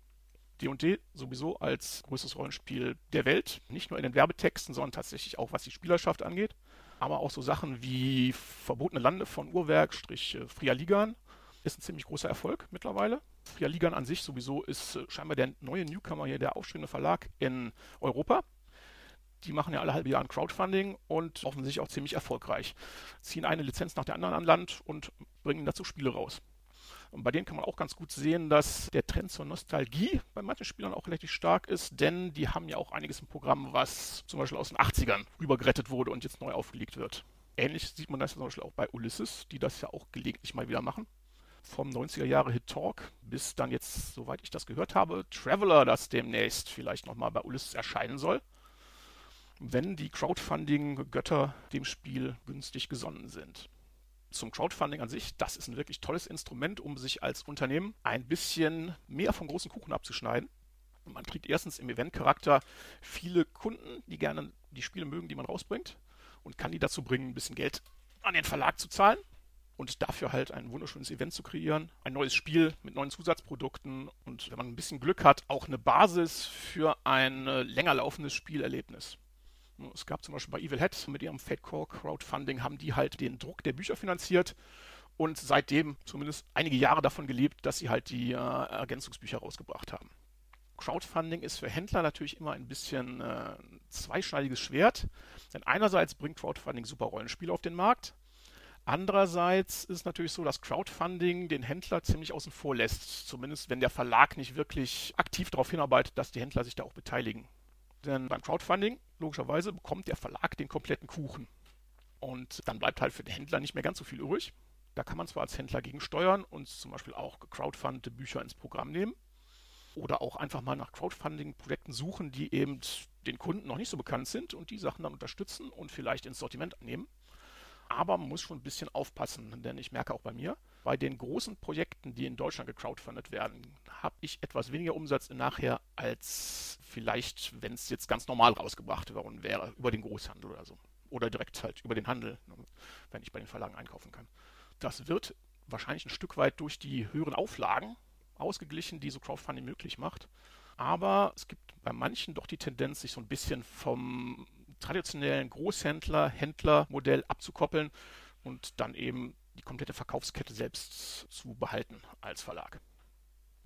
D: D&D sowieso als größtes Rollenspiel der Welt, nicht nur in den Werbetexten, sondern tatsächlich auch was die Spielerschaft angeht. Aber auch so Sachen wie Verbotene Lande von Uhrwerk, Strich äh, Fria Ligan, ist ein ziemlich großer Erfolg mittlerweile. Fria Ligan an sich sowieso ist äh, scheinbar der neue Newcomer hier, der aufstrebende Verlag in Europa. Die machen ja alle halbe Jahr ein Crowdfunding und offensichtlich auch ziemlich erfolgreich. Ziehen eine Lizenz nach der anderen an Land und bringen dazu Spiele raus. Und bei denen kann man auch ganz gut sehen, dass der Trend zur Nostalgie bei manchen Spielern auch relativ stark ist, denn die haben ja auch einiges im Programm, was zum Beispiel aus den 80ern rübergerettet wurde und jetzt neu aufgelegt wird. Ähnlich sieht man das zum Beispiel auch bei Ulysses, die das ja auch gelegentlich mal wieder machen. Vom 90er Jahre Hit Talk bis dann jetzt, soweit ich das gehört habe, Traveler, das demnächst vielleicht nochmal bei Ulysses erscheinen soll, wenn die Crowdfunding-Götter dem Spiel günstig gesonnen sind. Zum Crowdfunding an sich, das ist ein wirklich tolles Instrument, um sich als Unternehmen ein bisschen mehr vom großen Kuchen abzuschneiden. Man kriegt erstens im Event-Charakter viele Kunden, die gerne die Spiele mögen, die man rausbringt und kann die dazu bringen, ein bisschen Geld an den Verlag zu zahlen und dafür halt ein wunderschönes Event zu kreieren, ein neues Spiel mit neuen Zusatzprodukten und wenn man ein bisschen Glück hat, auch eine Basis für ein äh, länger laufendes Spielerlebnis. Es gab zum Beispiel bei Evil Head mit ihrem Fatecore Crowdfunding haben die halt den Druck der Bücher finanziert und seitdem zumindest einige Jahre davon gelebt, dass sie halt die äh, Ergänzungsbücher rausgebracht haben. Crowdfunding ist für Händler natürlich immer ein bisschen äh, zweischneidiges Schwert, denn einerseits bringt Crowdfunding super Rollenspiele auf den Markt, Andererseits ist es natürlich so, dass Crowdfunding den Händler ziemlich außen vor lässt, zumindest wenn der Verlag nicht wirklich aktiv darauf hinarbeitet, dass die Händler sich da auch beteiligen. Denn beim Crowdfunding, logischerweise, bekommt der Verlag den kompletten Kuchen. Und dann bleibt halt für den Händler nicht mehr ganz so viel übrig. Da kann man zwar als Händler gegen steuern und zum Beispiel auch gecrowdfundete Bücher ins Programm nehmen. Oder auch einfach mal nach Crowdfunding-Projekten suchen, die eben den Kunden noch nicht so bekannt sind und die Sachen dann unterstützen und vielleicht ins Sortiment nehmen aber man muss schon ein bisschen aufpassen, denn ich merke auch bei mir, bei den großen Projekten, die in Deutschland gecrowdfundet werden, habe ich etwas weniger Umsatz nachher als vielleicht, wenn es jetzt ganz normal rausgebracht worden wäre, über den Großhandel oder so. Oder direkt halt über den Handel, wenn ich bei den Verlagen einkaufen kann. Das wird wahrscheinlich ein Stück weit durch die höheren Auflagen ausgeglichen, die so Crowdfunding möglich macht. Aber es gibt bei manchen doch die Tendenz, sich so ein bisschen vom traditionellen Großhändler, Händlermodell abzukoppeln und dann eben die komplette Verkaufskette selbst zu behalten als Verlag.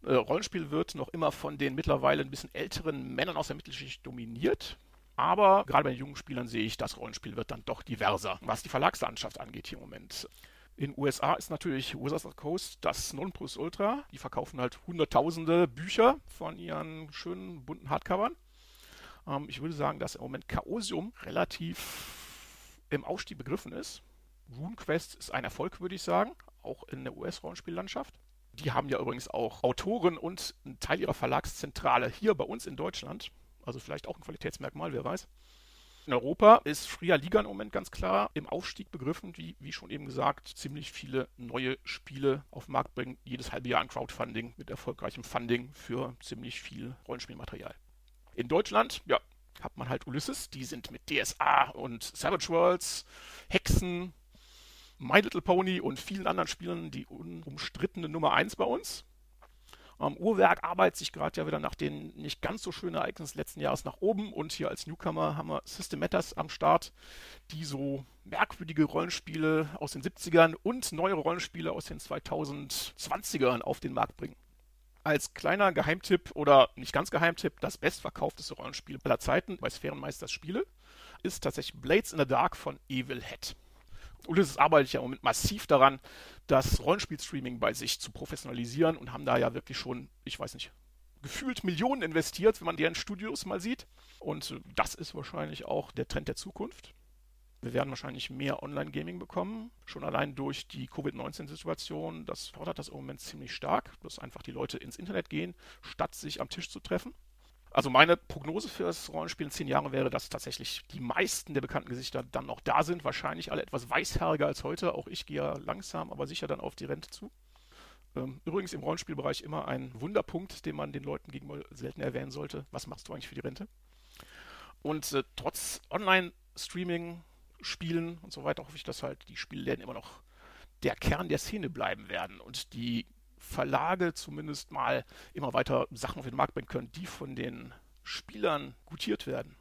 D: Äh, Rollenspiel wird noch immer von den mittlerweile ein bisschen älteren Männern aus der Mittelschicht dominiert. Aber gerade bei den jungen Spielern sehe ich, das Rollenspiel wird dann doch diverser, was die Verlagslandschaft angeht hier im Moment. In USA ist natürlich Wizards of the Coast das Nonplusultra. Die verkaufen halt hunderttausende Bücher von ihren schönen bunten Hardcovern. Ähm, ich würde sagen, dass im Moment Chaosium relativ im Aufstieg begriffen ist. RuneQuest ist ein Erfolg, würde ich sagen, auch in der US-Rollenspiellandschaft. Die haben ja übrigens auch Autoren und einen Teil ihrer Verlagszentrale hier bei uns in Deutschland. Also vielleicht auch ein Qualitätsmerkmal, wer weiß. In Europa ist Fria Liga im Moment ganz klar im Aufstieg begriffen, wie, wie schon eben gesagt, ziemlich viele neue Spiele auf den Markt bringen. Jedes halbe Jahr ein Crowdfunding mit erfolgreichem Funding für ziemlich viel Rollenspielmaterial. In Deutschland, ja, hat man halt Ulysses, die sind mit DSA und Savage Worlds, Hexen, My Little Pony und vielen anderen Spielen die unumstrittene Nummer 1 bei uns. Ähm, Uhrwerk arbeitet sich gerade ja wieder nach den nicht ganz so schönen Ereignissen letzten Jahres nach oben und hier als Newcomer haben wir System Matters am Start, die so merkwürdige Rollenspiele aus den 70ern und neue Rollenspiele aus den 2020ern auf den Markt bringen als kleiner Geheimtipp oder nicht ganz Geheimtipp das bestverkaufteste Rollenspiel aller Zeiten bei Sphärenmeisters Spiele ist tatsächlich Blades in the Dark von Evil Head. Ulysses arbeitet ja im Moment massiv daran, das Rollenspiel-Streaming bei sich zu professionalisieren und haben da ja wirklich schon, ich weiß nicht, gefühlt Millionen investiert, wenn man deren Studios mal sieht. Und das ist wahrscheinlich auch der Trend der Zukunft. Wir werden wahrscheinlich mehr Online-Gaming bekommen, schon allein durch die Covid-19-Situation. Das fordert das im Moment ziemlich stark, dass einfach die Leute ins Internet gehen, statt sich am Tisch zu treffen. Also meine Prognose für das Rollenspiel in zehn Jahren wäre, dass tatsächlich die meisten der bekannten Gesichter dann noch da sind. Wahrscheinlich alle etwas weißhaariger als heute. Auch ich gehe ja langsam, aber sicher dann auf die Rente zu. Ähm, übrigens im Rollenspielbereich immer ein Wunderpunkt, den man den Leuten gegenüber selten erwähnen sollte. Was machst du eigentlich für die Rente? Und äh, trotz Online-Streaming, Spielen und so weiter hoffe ich, dass halt die Spielläden immer noch der Kern der Szene bleiben werden und die Verlage zumindest mal immer weiter Sachen auf den Markt bringen können, die von den Spielern gutiert werden.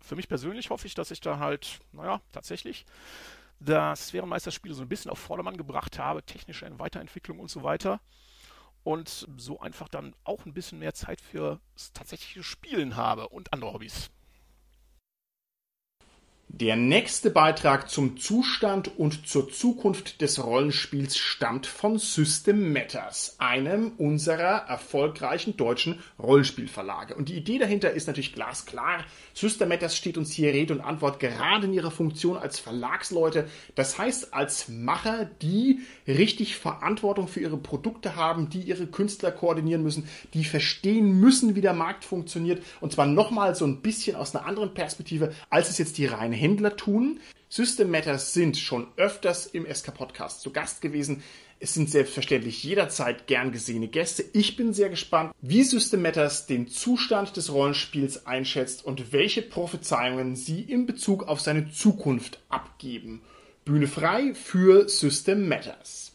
D: Für mich persönlich hoffe ich, dass ich da halt, naja, tatsächlich das Sphärenmeisterspiele so ein bisschen auf Vordermann gebracht habe, technische Weiterentwicklung und so weiter. Und so einfach dann auch ein bisschen mehr Zeit für tatsächliche Spielen habe und andere Hobbys.
A: Der nächste Beitrag zum Zustand und zur Zukunft des Rollenspiels stammt von System Matters, einem unserer erfolgreichen deutschen Rollenspielverlage. Und die Idee dahinter ist natürlich glasklar. System Matters steht uns hier Rede und Antwort gerade in ihrer Funktion als Verlagsleute. Das heißt, als Macher, die richtig Verantwortung für ihre Produkte haben, die ihre Künstler koordinieren müssen, die verstehen müssen, wie der Markt funktioniert. Und zwar nochmal so ein bisschen aus einer anderen Perspektive, als es jetzt die reine Händler tun. System Matters sind schon öfters im SK Podcast zu Gast gewesen. Es sind selbstverständlich jederzeit gern gesehene Gäste. Ich bin sehr gespannt, wie System Matters den Zustand des Rollenspiels einschätzt und welche Prophezeiungen sie in Bezug auf seine Zukunft abgeben. Bühne frei für System Matters.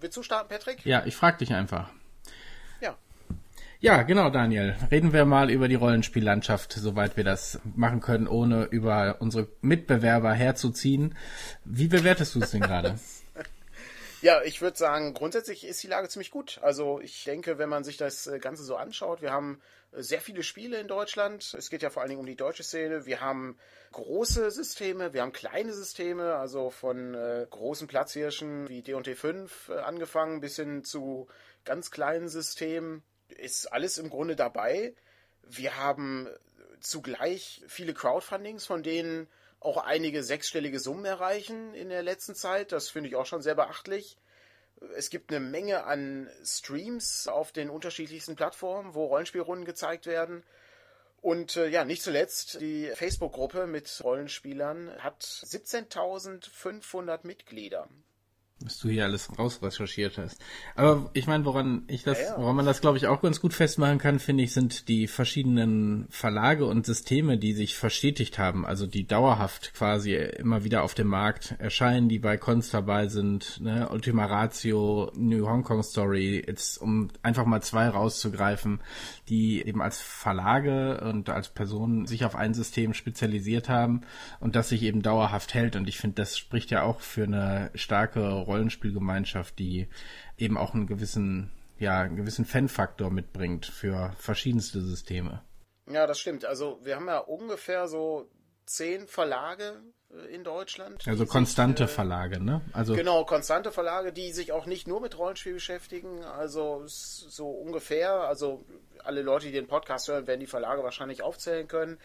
E: Willst du starten, Patrick?
F: Ja, ich frag dich einfach.
E: Ja.
F: Genau, Daniel. Reden wir mal über die Rollenspiellandschaft, soweit wir das machen können, ohne über unsere Mitbewerber herzuziehen. Wie bewertest du es denn gerade?
E: Ja, ich würde sagen, grundsätzlich ist die Lage ziemlich gut. Also ich denke, wenn man sich das äh, Ganze so anschaut, wir haben äh, sehr viele Spiele in Deutschland. Es geht ja vor allen Dingen um die deutsche Szene. Wir haben große Systeme, wir haben kleine Systeme, also von äh, großen Platzhirschen wie D&T 5 äh, angefangen bis hin zu ganz kleinen Systemen. Ist alles im Grunde dabei. Wir haben zugleich viele Crowdfundings, von denen auch einige sechsstellige Summen erreichen in der letzten Zeit. Das finde ich auch schon sehr beachtlich. Es gibt eine Menge an Streams auf den unterschiedlichsten Plattformen, wo Rollenspielrunden gezeigt werden. Und äh, ja, nicht zuletzt die Facebook-Gruppe mit Rollenspielern hat 17.500 Mitglieder
F: was du hier alles rausrecherchiert hast. Aber ich meine, woran ich das, ja, ja. woran man das glaube ich auch ganz gut festmachen kann, finde ich, sind die verschiedenen Verlage und Systeme, die sich verstetigt haben, also die dauerhaft quasi immer wieder auf dem Markt erscheinen, die bei Cons dabei sind, ne? Ultima Ratio, New Hong Kong Story, jetzt um einfach mal zwei rauszugreifen, die eben als Verlage und als Personen sich auf ein System spezialisiert haben und das sich eben dauerhaft hält. Und ich finde, das spricht ja auch für eine starke Rollenspielgemeinschaft, die eben auch einen gewissen, ja, einen gewissen Fanfaktor mitbringt für verschiedenste Systeme.
E: Ja, das stimmt. Also wir haben ja ungefähr so zehn Verlage in Deutschland.
F: Also konstante sich, äh, Verlage, ne?
E: Also genau, konstante Verlage, die sich auch nicht nur mit Rollenspiel beschäftigen. Also so ungefähr, also alle Leute, die den Podcast hören, werden die Verlage wahrscheinlich aufzählen können.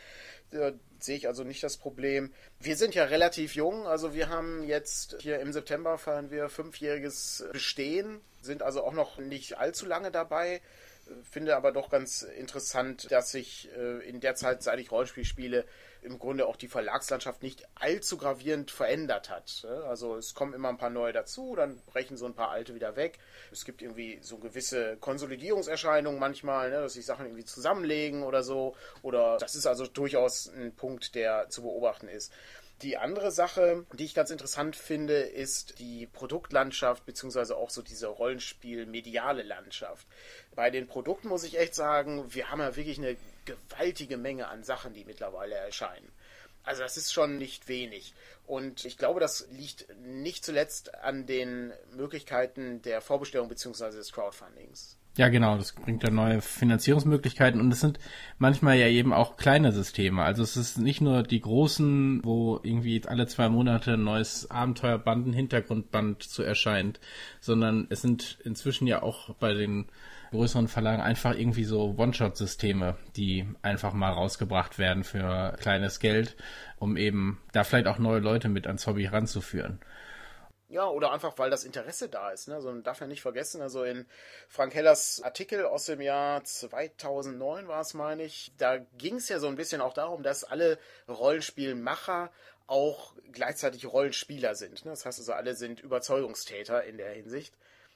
E: Da sehe ich also nicht das Problem. Wir sind ja relativ jung, also wir haben jetzt hier im September feiern wir fünfjähriges Bestehen, sind also auch noch nicht allzu lange dabei. Finde aber doch ganz interessant, dass sich äh, in der Zeit, seit ich Rollenspiel spiele, im Grunde auch die Verlagslandschaft nicht allzu gravierend verändert hat. Also es kommen immer ein paar neue dazu, dann brechen so ein paar alte wieder weg. Es gibt irgendwie so gewisse Konsolidierungserscheinungen manchmal, ne, dass sich Sachen irgendwie zusammenlegen oder so. Oder das ist also durchaus ein Punkt, der zu beobachten ist. Die andere Sache, die ich ganz interessant finde, ist die Produktlandschaft, beziehungsweise auch so diese Rollenspiel-mediale Landschaft. Bei den Produkten muss ich echt sagen, wir haben ja wirklich eine gewaltige Menge an Sachen, die mittlerweile erscheinen. Also das ist schon nicht wenig. Und ich glaube, das liegt nicht zuletzt an den Möglichkeiten der Vorbestellung bzw. des Crowdfundings.
F: Ja, genau, das bringt dann neue Finanzierungsmöglichkeiten und es sind manchmal ja eben auch kleine Systeme. Also es ist nicht nur die großen, wo irgendwie alle zwei Monate ein neues Abenteuerband, ein Hintergrundband zu erscheint, sondern es sind inzwischen ja auch bei den größeren Verlagen einfach irgendwie so One-Shot-Systeme, die einfach mal rausgebracht werden für kleines Geld, um eben da vielleicht auch neue Leute mit ans Hobby ranzuführen.
E: Ja, oder einfach, weil das Interesse da ist. Ne? Also man darf ja nicht vergessen, also in Frank Hellers Artikel aus dem Jahr 2009 war es, meine ich, da ging es ja so ein bisschen auch darum, dass alle Rollenspielmacher auch gleichzeitig Rollenspieler sind. Ne? Das heißt also, alle sind Überzeugungstäter in der Hinsicht.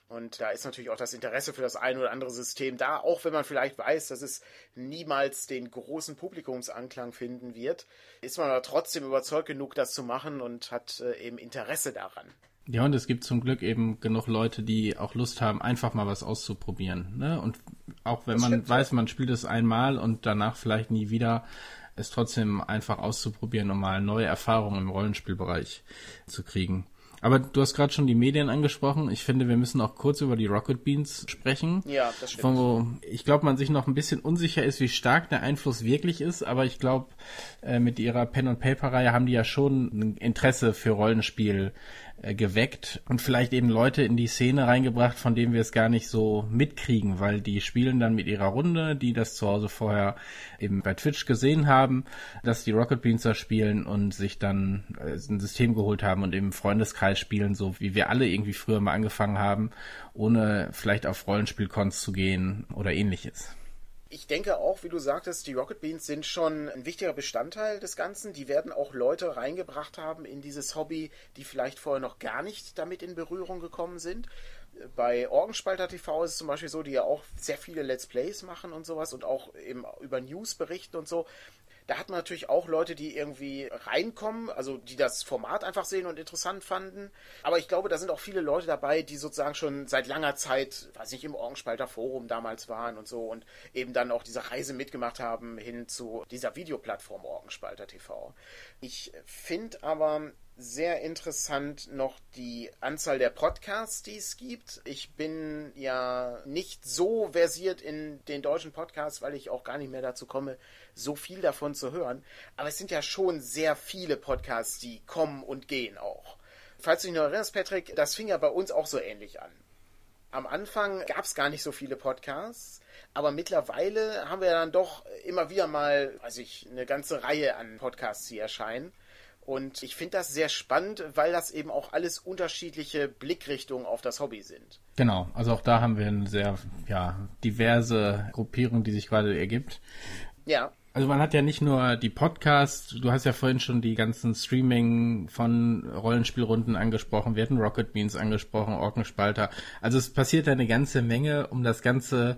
E: Und da ist natürlich auch das Interesse für das ein oder andere System da, auch wenn man vielleicht weiß, dass es niemals den großen Publikumsanklang finden wird, ist man aber trotzdem überzeugt genug, das zu machen und hat äh, eben Interesse daran.
F: Ja, und es gibt zum Glück eben genug Leute, die auch Lust haben, einfach mal was auszuprobieren. Ne? Und auch wenn das man stimmt, weiß, man spielt es einmal und danach vielleicht nie wieder, es trotzdem einfach auszuprobieren, um mal neue Erfahrungen im Rollenspielbereich zu kriegen. Aber du hast gerade schon die Medien angesprochen. Ich finde, wir müssen auch kurz über die Rocket Beans sprechen.
E: Ja, das stimmt.
F: Von wo ich glaube, man sich noch ein bisschen unsicher ist, wie stark der Einfluss wirklich ist. Aber ich glaube, äh, mit ihrer Pen and Paper Reihe haben die ja schon ein Interesse für Rollenspiel äh, geweckt und vielleicht eben Leute in die Szene reingebracht, von denen wir es gar nicht so mitkriegen, weil die spielen dann mit ihrer Runde, die das zu Hause vorher eben bei Twitch gesehen haben, dass die Rocket Beans da spielen und sich dann äh, ein System geholt haben und im Freundeskreis spielen, so wie wir alle irgendwie früher mal angefangen haben, ohne vielleicht auf Rollenspielcons zu gehen oder ähnliches.
E: Ich denke auch, wie du sagtest, die Rocket Beans sind schon ein wichtiger Bestandteil des Ganzen. Die werden auch Leute reingebracht haben in dieses Hobby, die vielleicht vorher noch gar nicht damit in Berührung gekommen sind. Bei Orgenspalter TV ist es zum Beispiel so, die ja auch sehr viele Let's Plays machen und sowas und auch eben über News berichten und so. Da hat man natürlich auch Leute, die irgendwie reinkommen, also die das Format einfach sehen und interessant fanden. Aber ich glaube, da sind auch viele Leute dabei, die sozusagen schon seit langer Zeit, weiß nicht, im Orgenspalter Forum damals waren und so und eben dann auch diese Reise mitgemacht haben hin zu dieser Videoplattform Orgenspalter TV. Ich finde aber, sehr interessant noch die Anzahl der Podcasts, die es gibt. Ich bin ja nicht so versiert in den deutschen Podcasts, weil ich auch gar nicht mehr dazu komme, so viel davon zu hören. Aber es sind ja schon sehr viele Podcasts, die kommen und gehen auch. Falls du dich noch erinnerst, Patrick, das fing ja bei uns auch so ähnlich an. Am Anfang gab es gar nicht so viele Podcasts, aber mittlerweile haben wir dann doch immer wieder mal, weiß ich, eine ganze Reihe an Podcasts, die erscheinen. Und ich finde das sehr spannend, weil das eben auch alles unterschiedliche Blickrichtungen auf das Hobby sind.
F: Genau, also auch da haben wir eine sehr ja, diverse Gruppierung, die sich gerade ergibt.
E: Ja.
F: Also man hat ja nicht nur die Podcasts, du hast ja vorhin schon die ganzen Streaming von Rollenspielrunden angesprochen, wir hatten Rocket Beans angesprochen, Orkenspalter. Also es passiert eine ganze Menge, um das Ganze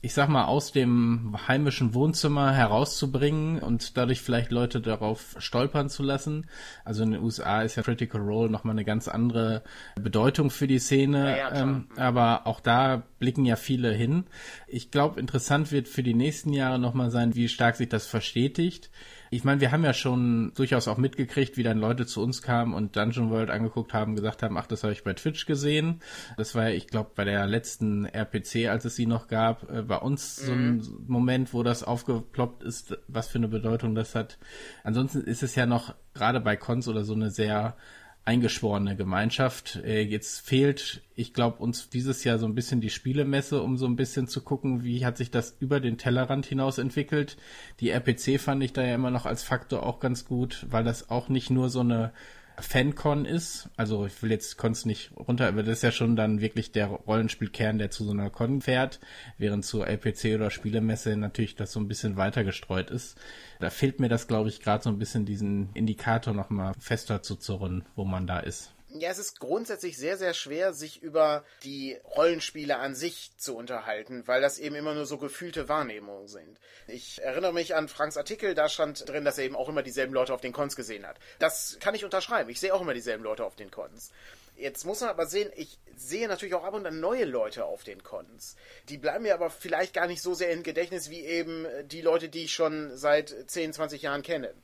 F: ich sag mal, aus dem heimischen Wohnzimmer herauszubringen und dadurch vielleicht Leute darauf stolpern zu lassen. Also in den USA ist ja Critical Role nochmal eine ganz andere Bedeutung für die Szene. Ja, ja, ähm, aber auch da blicken ja viele hin. Ich glaube, interessant wird für die nächsten Jahre nochmal sein, wie stark sich das verstetigt. Ich meine, wir haben ja schon durchaus auch mitgekriegt, wie dann Leute zu uns kamen und Dungeon World angeguckt haben, gesagt haben, ach, das habe ich bei Twitch gesehen. Das war ja, ich glaube, bei der letzten RPC, als es sie noch gab, äh, bei uns mhm. so ein mhm. Moment, wo das aufgeploppt ist, was für eine Bedeutung das hat. Ansonsten ist es ja noch gerade bei Cons oder so eine sehr eingeschworene Gemeinschaft. Äh, jetzt fehlt, ich glaube, uns dieses Jahr so ein bisschen die Spielemesse, um so ein bisschen zu gucken, wie hat sich das über den Tellerrand hinaus entwickelt. Die RPC fand ich da ja immer noch als Faktor auch ganz gut, weil das auch nicht nur so eine Fancon ist. Also ich will jetzt Cons nicht runter, aber das ist ja schon dann wirklich der Rollenspielkern, der zu so einer Con fährt, während zur LPC oder Spielemesse natürlich das so ein bisschen weiter gestreut ist. Da fehlt mir das, glaube ich, gerade so ein bisschen diesen Indikator nochmal fester zu zurren, wo man da ist.
E: Ja, es ist grundsätzlich sehr, sehr schwer, sich über die Rollenspiele an sich zu unterhalten, weil das eben immer nur so gefühlte Wahrnehmungen sind. Ich erinnere mich an Franks Artikel, da stand drin, dass er eben auch immer dieselben Leute auf den Cons gesehen hat. Das kann ich unterschreiben. Ich sehe auch immer dieselben Leute auf den Cons. Jetzt muss man aber sehen, ich sehe natürlich auch ab und an neue Leute auf den Cons. Die bleiben mir aber vielleicht gar nicht so sehr im Gedächtnis wie eben die Leute, die ich schon seit 10, 20 Jahren kenne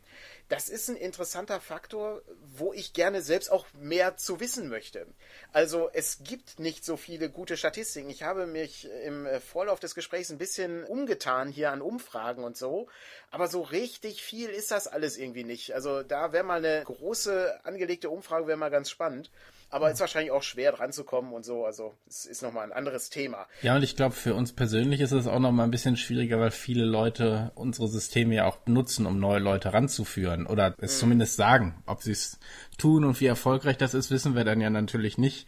E: das ist ein interessanter Faktor, wo ich gerne selbst auch mehr zu wissen möchte. Also es gibt nicht so viele gute Statistiken. Ich habe mich im Vorlauf des Gesprächs ein bisschen umgetan hier an Umfragen und so, aber so richtig viel ist das alles irgendwie nicht. Also da wäre mal eine große angelegte Umfrage, wäre mal ganz spannend. Aber ist wahrscheinlich auch schwer dran zu kommen und so. Also es ist nochmal ein anderes Thema.
F: Ja, und ich glaube, für uns persönlich ist es auch nochmal ein bisschen schwieriger, weil viele Leute unsere Systeme ja auch nutzen, um neue Leute ranzuführen. Oder es mhm. zumindest sagen. Ob sie es tun und wie erfolgreich das ist, wissen wir dann ja natürlich nicht.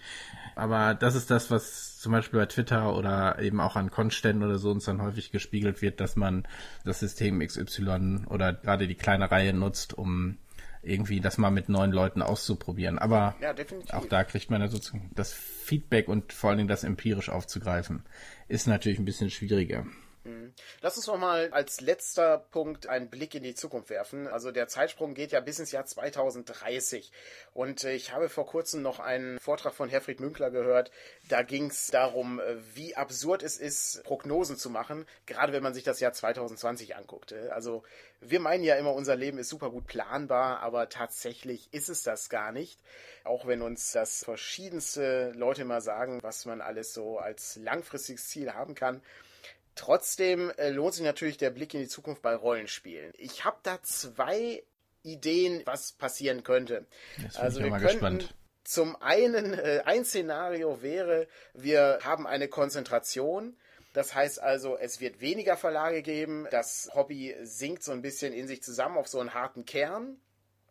F: Aber das ist das, was zum Beispiel bei Twitter oder eben auch an Konständen oder so uns dann häufig gespiegelt wird, dass man das System XY oder gerade die kleine Reihe nutzt, um irgendwie das mal mit neuen Leuten auszuprobieren. Aber ja, auch da kriegt man ja sozusagen das Feedback und vor allen Dingen das empirisch aufzugreifen, ist natürlich ein bisschen schwieriger.
E: Mhm. Lass uns noch mal als letzter Punkt einen Blick in die Zukunft werfen. Also der Zeitsprung geht ja bis ins Jahr 2030. Und äh, ich habe vor kurzem noch einen Vortrag von Herfried Münkler gehört. Da ging es darum, äh, wie absurd es ist, Prognosen zu machen, gerade wenn man sich das Jahr 2020 anguckt. Äh, also wir meinen ja immer, unser Leben ist super gut planbar, aber tatsächlich ist es das gar nicht. Auch wenn uns das verschiedenste Leute mal sagen, was man alles so als langfristiges Ziel haben kann. Trotzdem äh, lohnt sich natürlich der Blick in die Zukunft bei Rollenspielen. Ich habe da zwei Ideen, was passieren könnte.
F: Jetzt also wir könnten gespannt.
E: zum einen äh, ein Szenario wäre, wir haben eine Konzentration. Das heißt also, es wird weniger Verlage geben. Das Hobby sinkt so ein bisschen in sich zusammen auf so einen harten Kern.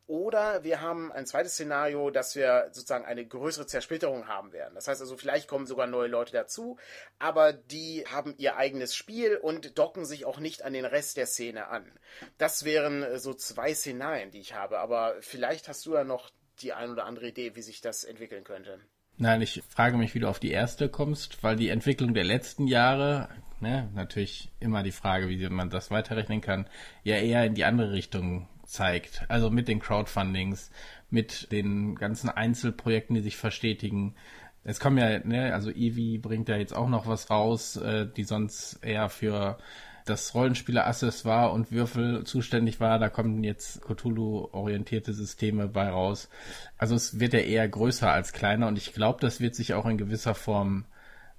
E: Oder wir haben ein zweites Szenario, dass wir sozusagen eine größere Zersplitterung haben werden. Das heißt also, vielleicht kommen sogar neue Leute dazu, aber die haben ihr eigenes Spiel und docken sich auch nicht an den Rest der Szene an. Das wären äh, so zwei Szenarien, die ich habe, aber vielleicht hast du ja noch die ein oder andere Idee, wie sich das entwickeln könnte.
F: Nein, ich frage mich, wie du auf die erste kommst, weil die Entwicklung der letzten Jahre, ne, natürlich immer die Frage, wie man das weiterrechnen kann, ja eher in die andere Richtung zeigt. Also mit den Crowdfundings, mit den ganzen Einzelprojekten, die sich verstetigen. Es kommen ja, ne, also Eevee bringt ja jetzt auch noch was raus, äh, die sonst eher für das Rollenspieler-Accessoire und Würfel zuständig war. Da kommen jetzt Cthulhu-orientierte Systeme bei raus. Also es wird ja eher größer als kleiner und ich glaube, das wird sich auch in gewisser Form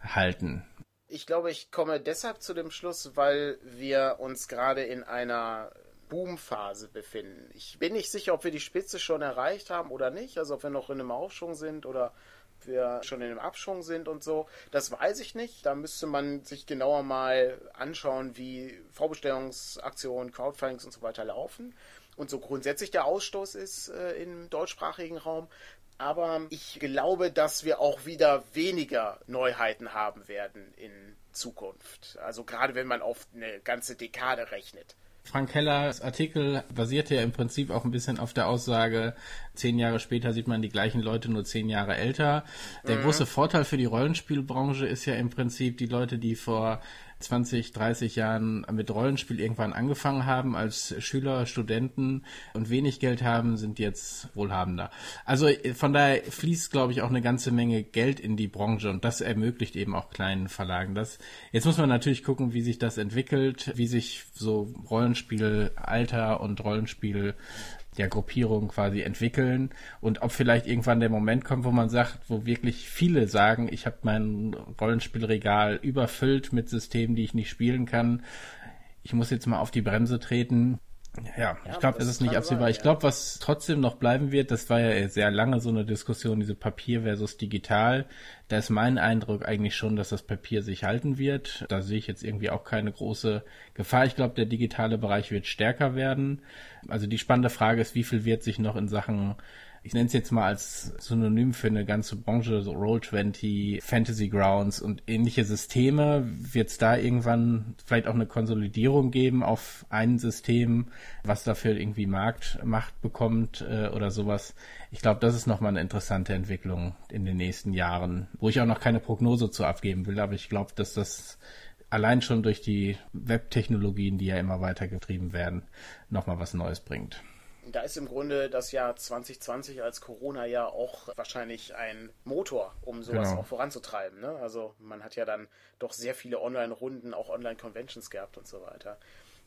F: halten.
E: Ich glaube, ich komme deshalb zu dem Schluss, weil wir uns gerade in einer Boomphase befinden. Ich bin nicht sicher, ob wir die Spitze schon erreicht haben oder nicht, also ob wir noch in einem Aufschwung sind oder wir schon in einem Abschwung sind und so. Das weiß ich nicht. Da müsste man sich genauer mal anschauen, wie Vorbestellungsaktionen, Crowdfundings und so weiter laufen und so grundsätzlich der Ausstoß ist äh, im deutschsprachigen Raum. Aber ich glaube, dass wir auch wieder weniger Neuheiten haben werden in Zukunft. Also gerade wenn man auf eine ganze Dekade rechnet.
F: Frank Kellers Artikel basierte ja im Prinzip auch ein bisschen auf der Aussage, zehn Jahre später sieht man die gleichen Leute nur zehn Jahre älter. Der mhm. große Vorteil für die Rollenspielbranche ist ja im Prinzip die Leute, die vor 20, 30 Jahren mit Rollenspiel irgendwann angefangen haben als Schüler, Studenten und wenig Geld haben, sind jetzt wohlhabender. Also von daher fließt, glaube ich, auch eine ganze Menge Geld in die Branche und das ermöglicht eben auch kleinen Verlagen das. Jetzt muss man natürlich gucken, wie sich das entwickelt, wie sich so Rollenspielalter und Rollenspiel der Gruppierung quasi entwickeln und ob vielleicht irgendwann der Moment kommt, wo man sagt, wo wirklich viele sagen, ich habe mein Rollenspielregal überfüllt mit Systemen, die ich nicht spielen kann. Ich muss jetzt mal auf die Bremse treten. Ja, ich glaube, es ist nicht absehbar. Ich glaube, was trotzdem noch bleiben wird, das war ja sehr lange so eine Diskussion, diese Papier versus digital. Da ist mein Eindruck eigentlich schon, dass das Papier sich halten wird. Da sehe ich jetzt irgendwie auch keine große Gefahr. Ich glaube, der digitale Bereich wird stärker werden. Also die spannende Frage ist, wie viel wird sich noch in Sachen ich nenne es jetzt mal als Synonym für eine ganze Branche, so Roll20, Fantasy Grounds und ähnliche Systeme. Wird es da irgendwann vielleicht auch eine Konsolidierung geben auf ein System, was dafür irgendwie Marktmacht bekommt äh, oder sowas? Ich glaube, das ist nochmal eine interessante Entwicklung in den nächsten Jahren, wo ich auch noch keine Prognose zu abgeben will, aber ich glaube, dass das allein schon durch die Webtechnologien, die ja immer weiter getrieben werden, nochmal was Neues bringt
E: da ist im Grunde das Jahr 2020 als Corona-Jahr auch wahrscheinlich ein Motor, um sowas genau. auch voranzutreiben. Ne? Also man hat ja dann doch sehr viele Online-Runden, auch Online-Conventions gehabt und so weiter.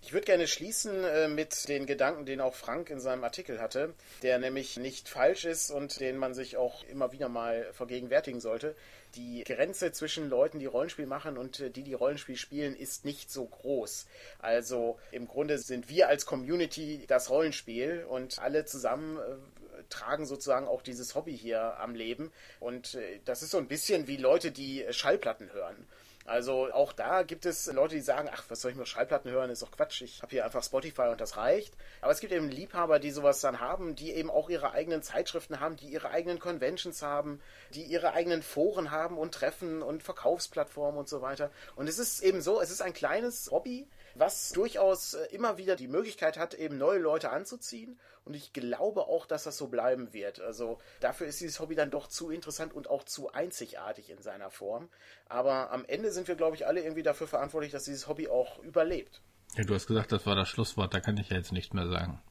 E: Ich würde gerne schließen äh, mit den Gedanken, den auch Frank in seinem Artikel hatte, der nämlich nicht falsch ist und den man sich auch immer wieder mal vergegenwärtigen sollte. Die Grenze zwischen Leuten, die Rollenspiel machen und äh, die, die Rollenspiel spielen, ist nicht so groß. Also im Grunde sind wir als Community das Rollenspiel und alle zusammen äh, tragen sozusagen auch dieses Hobby hier am Leben. Und das ist so ein bisschen wie Leute, die Schallplatten hören. Also auch da gibt es Leute, die sagen, ach, was soll ich mir Schallplatten hören, ist doch Quatsch, ich habe hier einfach Spotify und das reicht. Aber es gibt eben Liebhaber, die sowas dann haben, die eben auch ihre eigenen Zeitschriften haben, die ihre eigenen Conventions haben, die ihre eigenen Foren haben und Treffen und Verkaufsplattformen und so weiter. Und es ist eben so, es ist ein kleines Hobby, was durchaus äh, immer wieder die Möglichkeit hat, eben neue Leute anzuziehen. Und ich glaube auch, dass das so bleiben wird. Also dafür ist dieses Hobby dann doch zu interessant und auch zu einzigartig in seiner Form. Aber am Ende sind wir, glaube ich, alle irgendwie dafür verantwortlich, dass dieses Hobby auch überlebt.
F: Ja, du hast gesagt, das war das Schlusswort, da kann ich ja jetzt nicht mehr sagen.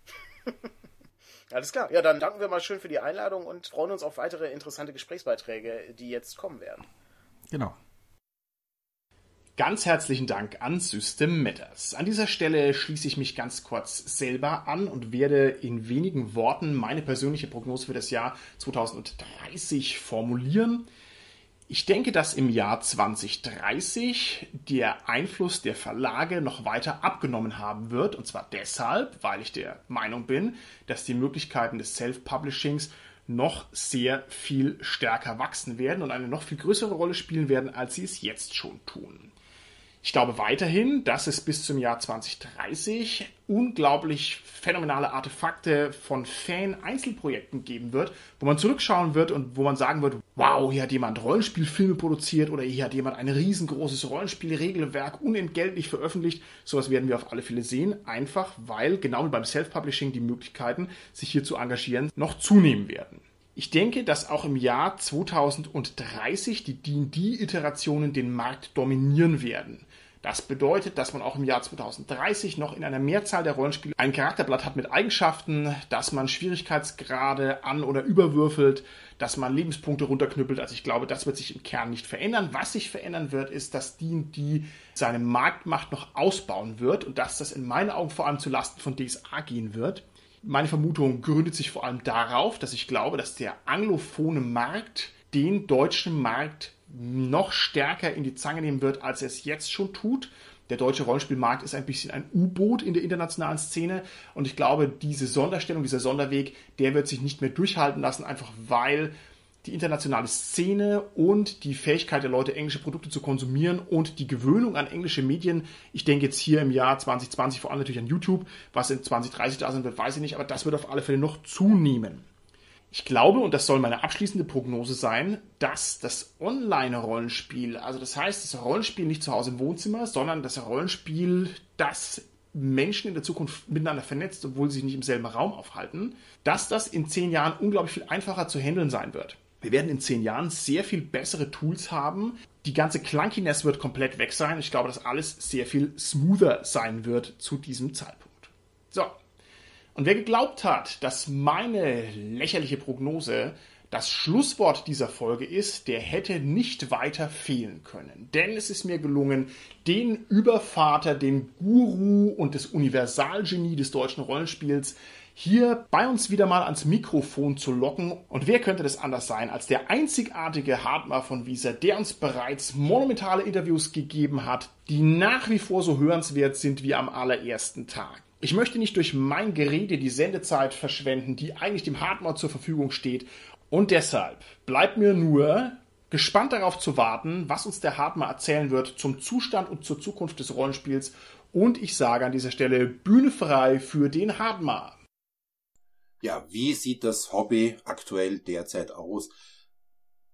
E: Alles klar. Ja, dann danken wir mal schön für die Einladung und freuen uns auf weitere interessante Gesprächsbeiträge, die jetzt kommen werden.
F: Genau.
A: Ganz herzlichen Dank an System Matters. An dieser Stelle schließe ich mich ganz kurz selber an und werde in wenigen Worten meine persönliche Prognose für das Jahr 2030 formulieren. Ich denke, dass im Jahr 2030 der Einfluss der Verlage noch weiter abgenommen haben wird. Und zwar deshalb, weil ich der Meinung bin, dass die Möglichkeiten des Self-Publishings noch sehr viel stärker wachsen werden und eine noch viel größere Rolle spielen werden, als sie es jetzt schon tun. Ich glaube weiterhin, dass es bis zum Jahr 2030 unglaublich phänomenale Artefakte von Fan-Einzelprojekten geben wird, wo man zurückschauen wird und wo man sagen wird, wow, hier hat jemand Rollenspielfilme produziert oder hier hat jemand ein riesengroßes Rollenspielregelwerk unentgeltlich veröffentlicht. Sowas werden wir auf alle Fälle sehen, einfach weil genau wie beim Self-Publishing die Möglichkeiten, sich hier zu engagieren, noch zunehmen werden. Ich denke, dass auch im Jahr 2030 die D&D-Iterationen den Markt dominieren werden. Das bedeutet, dass man auch im Jahr 2030 noch in einer Mehrzahl der Rollenspiele ein Charakterblatt hat mit Eigenschaften, dass man Schwierigkeitsgrade an- oder überwürfelt, dass man Lebenspunkte runterknüppelt. Also ich glaube, das wird sich im Kern nicht verändern. Was sich verändern wird, ist, dass D&D seine Marktmacht noch ausbauen wird und dass das in meinen Augen vor allem zu Lasten von DSA gehen wird. Meine Vermutung gründet sich vor allem darauf, dass ich glaube, dass der anglophone Markt den deutschen Markt noch stärker in die Zange nehmen wird, als er es jetzt schon tut. Der deutsche Rollenspielmarkt ist ein bisschen ein U-Boot in der internationalen Szene und ich glaube, diese Sonderstellung, dieser Sonderweg, der wird sich nicht mehr durchhalten lassen, einfach weil die internationale Szene und die Fähigkeit der Leute, englische Produkte zu konsumieren und die Gewöhnung an englische Medien, ich denke jetzt hier im Jahr 2020 vor allem natürlich an YouTube, was in 2030 da sein wird, weiß ich nicht, aber das wird auf alle Fälle noch zunehmen. Ich glaube, und das soll meine abschließende Prognose sein, dass das Online-Rollenspiel, also das heißt, das Rollenspiel nicht zu Hause im Wohnzimmer, sondern das Rollenspiel, das Menschen in der Zukunft miteinander vernetzt, obwohl sie sich nicht im selben Raum aufhalten, dass das in zehn Jahren unglaublich viel einfacher zu handeln sein wird. Wir werden in zehn Jahren sehr viel bessere Tools haben. Die ganze Clunkiness wird komplett weg sein. Ich glaube, dass alles sehr viel smoother sein wird zu diesem Zeitpunkt. So, und wer geglaubt hat, dass meine lächerliche Prognose das Schlusswort dieser Folge ist, der hätte nicht weiter fehlen können. Denn es ist mir gelungen, den Übervater, den Guru und das Universalgenie des deutschen Rollenspiels hier bei uns wieder mal ans Mikrofon zu locken. Und wer könnte das anders sein als der einzigartige Hartmar von Wieser, der uns bereits monumentale Interviews gegeben hat, die nach wie vor so hörenswert sind wie am allerersten Tag. Ich möchte nicht durch mein Gerede die Sendezeit verschwenden, die eigentlich dem Hardmode zur Verfügung steht. Und deshalb bleibt mir nur gespannt darauf zu warten, was uns der Hardmar erzählen wird zum Zustand und zur Zukunft des Rollenspiels. Und ich sage an dieser Stelle Bühne frei für den Hardmar.
G: Ja, wie sieht das Hobby aktuell derzeit aus?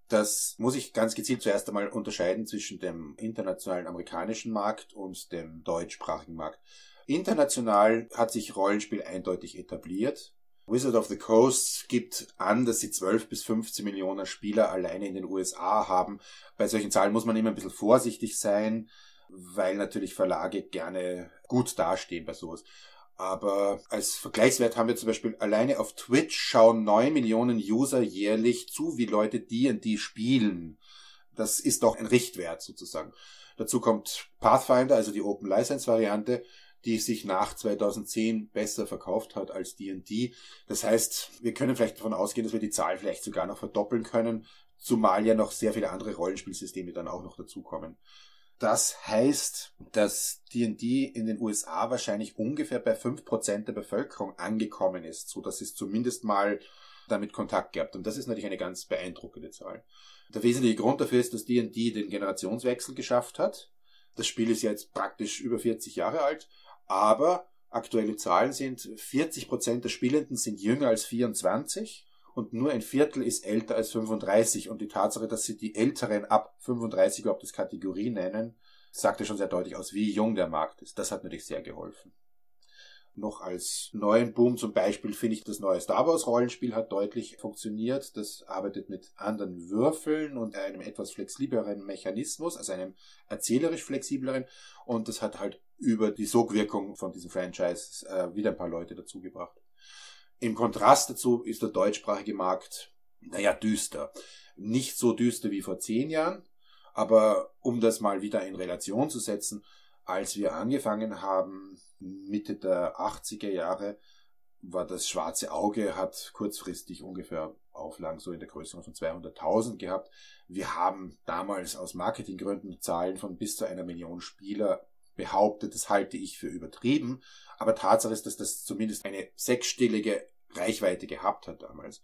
G: Das muss ich ganz gezielt zuerst einmal unterscheiden zwischen dem internationalen amerikanischen Markt und dem deutschsprachigen Markt. International hat sich Rollenspiel eindeutig etabliert. Wizard of the Coast gibt an, dass sie 12 bis 15 Millionen Spieler alleine in den USA haben. Bei solchen Zahlen muss man immer ein bisschen vorsichtig sein, weil natürlich Verlage gerne gut dastehen bei sowas. Aber als Vergleichswert haben wir zum Beispiel alleine auf Twitch schauen 9 Millionen User jährlich zu, wie Leute D&D spielen. Das ist doch ein Richtwert sozusagen. Dazu kommt Pathfinder, also die Open License Variante, die sich nach 2010 besser verkauft hat als D&D. Das heißt, wir können vielleicht davon ausgehen, dass wir die Zahl vielleicht sogar noch verdoppeln können, zumal ja noch sehr viele andere Rollenspielsysteme dann auch noch dazukommen. Das heißt, dass D&D in den USA wahrscheinlich ungefähr bei 5% der Bevölkerung angekommen ist, so dass es zumindest mal damit Kontakt gehabt. Und das ist natürlich eine ganz beeindruckende Zahl. Der wesentliche Grund dafür ist, dass D&D den Generationswechsel geschafft hat. Das Spiel ist jetzt praktisch über 40 Jahre alt aber aktuelle Zahlen sind, 40 Prozent der Spielenden sind jünger als 24 und nur ein Viertel ist älter als 35. Und die Tatsache, dass sie die Älteren ab 35 überhaupt das Kategorie nennen, sagte schon sehr deutlich aus, wie jung der Markt ist. Das hat natürlich sehr geholfen. Noch als neuen Boom zum Beispiel finde ich das neue Star Wars Rollenspiel hat deutlich funktioniert. Das arbeitet mit anderen Würfeln und einem etwas flexibleren Mechanismus, also einem erzählerisch flexibleren. Und das hat halt über die Sogwirkung von diesem Franchise äh, wieder ein paar Leute dazugebracht. Im Kontrast dazu ist der deutschsprachige Markt, naja, düster. Nicht so düster wie vor zehn Jahren, aber um das mal wieder in Relation zu setzen, als wir angefangen haben, Mitte der 80er Jahre, war das schwarze Auge, hat kurzfristig ungefähr Auflagen so in der Größe von 200.000 gehabt. Wir haben damals aus Marketinggründen Zahlen von bis zu einer Million Spieler behauptet. Das halte ich für übertrieben. Aber Tatsache ist, dass das zumindest eine sechsstellige Reichweite gehabt hat damals.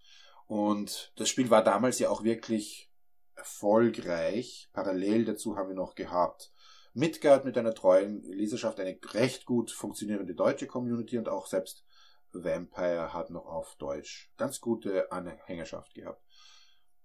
G: Und das Spiel war damals ja auch wirklich erfolgreich. Parallel dazu haben wir noch gehabt Midgard mit einer treuen Leserschaft, eine recht gut funktionierende deutsche Community und auch selbst Vampire hat noch auf Deutsch ganz gute Anhängerschaft gehabt.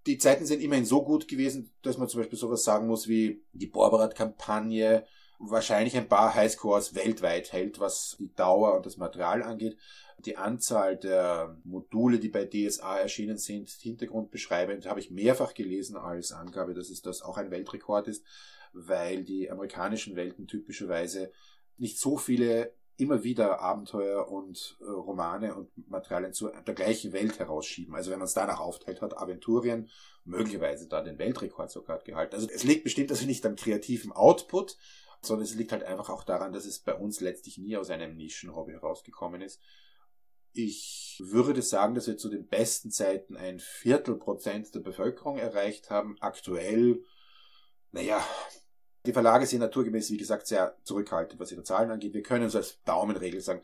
G: Die Zeiten sind immerhin so gut gewesen, dass man zum Beispiel sowas sagen muss wie die Borberat-Kampagne wahrscheinlich ein paar Highscores weltweit hält, was die Dauer und das Material angeht. Die Anzahl der Module, die bei DSA erschienen sind, hintergrundbeschreibend, habe ich mehrfach gelesen als Angabe, dass es das auch ein Weltrekord ist, weil die amerikanischen Welten typischerweise nicht so viele immer wieder Abenteuer und äh, Romane und Materialien zu der gleichen Welt herausschieben. Also wenn man es danach aufteilt, hat Aventurien möglicherweise da den Weltrekord sogar gehalten. Also es liegt bestimmt also nicht am kreativen Output, sondern es liegt halt einfach auch daran, dass es bei uns letztlich nie aus einem Nischenhobby herausgekommen ist. Ich würde sagen, dass wir zu den besten Zeiten ein Viertelprozent der Bevölkerung erreicht haben. Aktuell, naja, die Verlage sind naturgemäß, wie gesagt, sehr zurückhaltend, was ihre Zahlen angeht. Wir können so als Daumenregel sagen,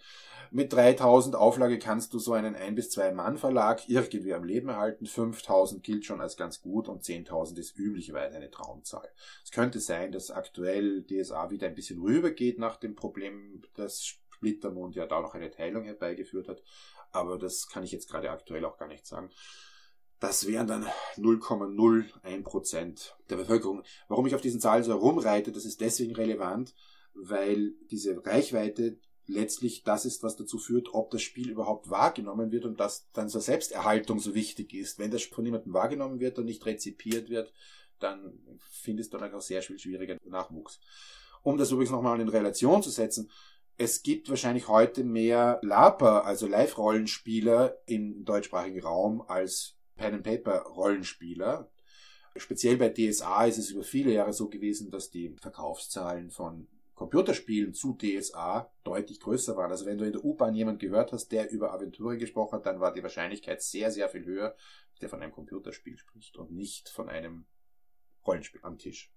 G: mit 3000 Auflage kannst du so einen ein bis zwei Mann Verlag irgendwie am Leben erhalten. 5000 gilt schon als ganz gut und 10.000 ist üblicherweise eine Traumzahl. Es könnte sein, dass aktuell DSA wieder ein bisschen rübergeht nach dem Problem, dass Splittermond ja da noch eine Teilung herbeigeführt hat. Aber das kann ich jetzt gerade aktuell auch gar nicht sagen. Das wären dann 0,01 Prozent der Bevölkerung. Warum ich auf diesen Zahlen so herumreite, das ist deswegen relevant, weil diese Reichweite letztlich das ist, was dazu führt, ob das Spiel überhaupt wahrgenommen wird und dass dann zur Selbsterhaltung so wichtig ist. Wenn das von niemandem wahrgenommen wird und nicht rezipiert wird, dann findest du dann auch sehr viel schwieriger Nachwuchs. Um das übrigens nochmal in Relation zu setzen, es gibt wahrscheinlich heute mehr LARPer, also Live-Rollenspieler im deutschsprachigen Raum als Pen-and-Paper-Rollenspieler. Speziell bei DSA ist es über viele Jahre so gewesen, dass die Verkaufszahlen von Computerspielen zu DSA deutlich größer waren. Also wenn du in der U-Bahn jemand gehört hast, der über Aventure gesprochen hat, dann war die Wahrscheinlichkeit sehr, sehr viel höher, der von einem Computerspiel spricht und nicht von einem Rollenspiel am Tisch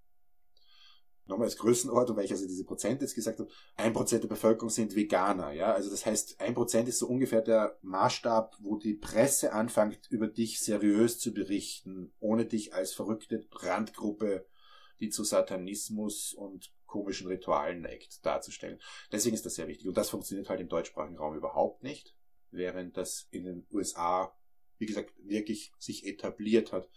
G: nochmal als Größenordnung, weil ich also diese Prozent jetzt gesagt habe, ein Prozent der Bevölkerung sind Veganer, ja, also das heißt, ein Prozent ist so ungefähr der Maßstab, wo die Presse anfängt, über dich seriös zu berichten, ohne dich als verrückte Randgruppe, die zu Satanismus und komischen Ritualen neigt, darzustellen. Deswegen ist das sehr wichtig und das funktioniert halt im deutschsprachigen Raum überhaupt nicht, während das in den USA, wie gesagt, wirklich sich etabliert hat.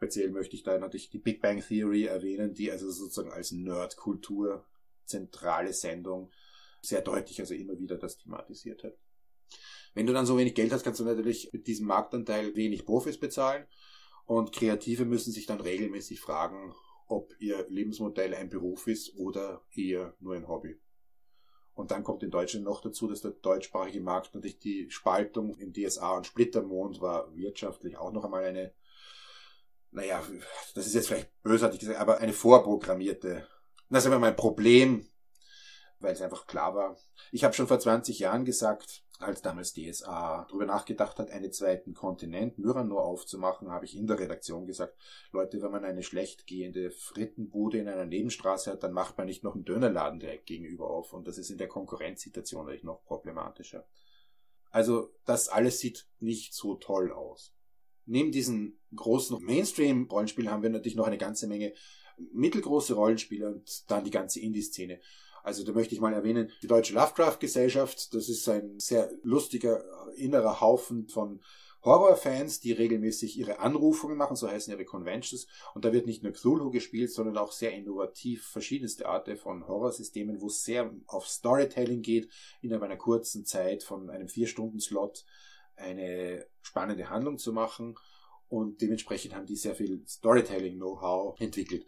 G: Speziell möchte ich da natürlich die Big Bang Theory erwähnen, die also sozusagen als Nerdkultur zentrale Sendung sehr deutlich also immer wieder das thematisiert hat. Wenn du dann so wenig Geld hast, kannst du natürlich mit diesem Marktanteil wenig Profis bezahlen und Kreative müssen sich dann regelmäßig fragen, ob ihr Lebensmodell ein Beruf ist oder eher nur ein Hobby. Und dann kommt in Deutschland noch dazu, dass der deutschsprachige Markt natürlich die Spaltung in DSA und Splittermond war wirtschaftlich auch noch einmal eine naja, das ist jetzt vielleicht bösartig gesagt, aber eine vorprogrammierte. Das ist aber mein Problem, weil es einfach klar war. Ich habe schon vor 20 Jahren gesagt, als damals DSA darüber nachgedacht hat, einen zweiten Kontinent, Myrano aufzumachen, habe ich in der Redaktion gesagt, Leute, wenn man eine schlecht gehende Frittenbude in einer Nebenstraße hat, dann macht man nicht noch einen Dönerladen direkt gegenüber auf. Und das ist in der Konkurrenzsituation natürlich noch problematischer. Also das alles sieht nicht so toll aus neben diesen großen Mainstream-Rollenspielen haben wir natürlich noch eine ganze Menge mittelgroße Rollenspiele und dann die ganze Indie-Szene. Also da möchte ich mal erwähnen, die Deutsche Lovecraft-Gesellschaft, das ist ein sehr lustiger innerer Haufen von Horrorfans, die regelmäßig ihre Anrufungen machen, so heißen ihre Conventions. Und da wird nicht nur Cthulhu gespielt, sondern auch sehr innovativ verschiedenste Arten von Horrorsystemen, wo es sehr auf Storytelling geht, innerhalb einer kurzen Zeit von einem Vier-Stunden-Slot eine spannende Handlung zu machen. Und dementsprechend haben die sehr viel Storytelling-Know-how entwickelt.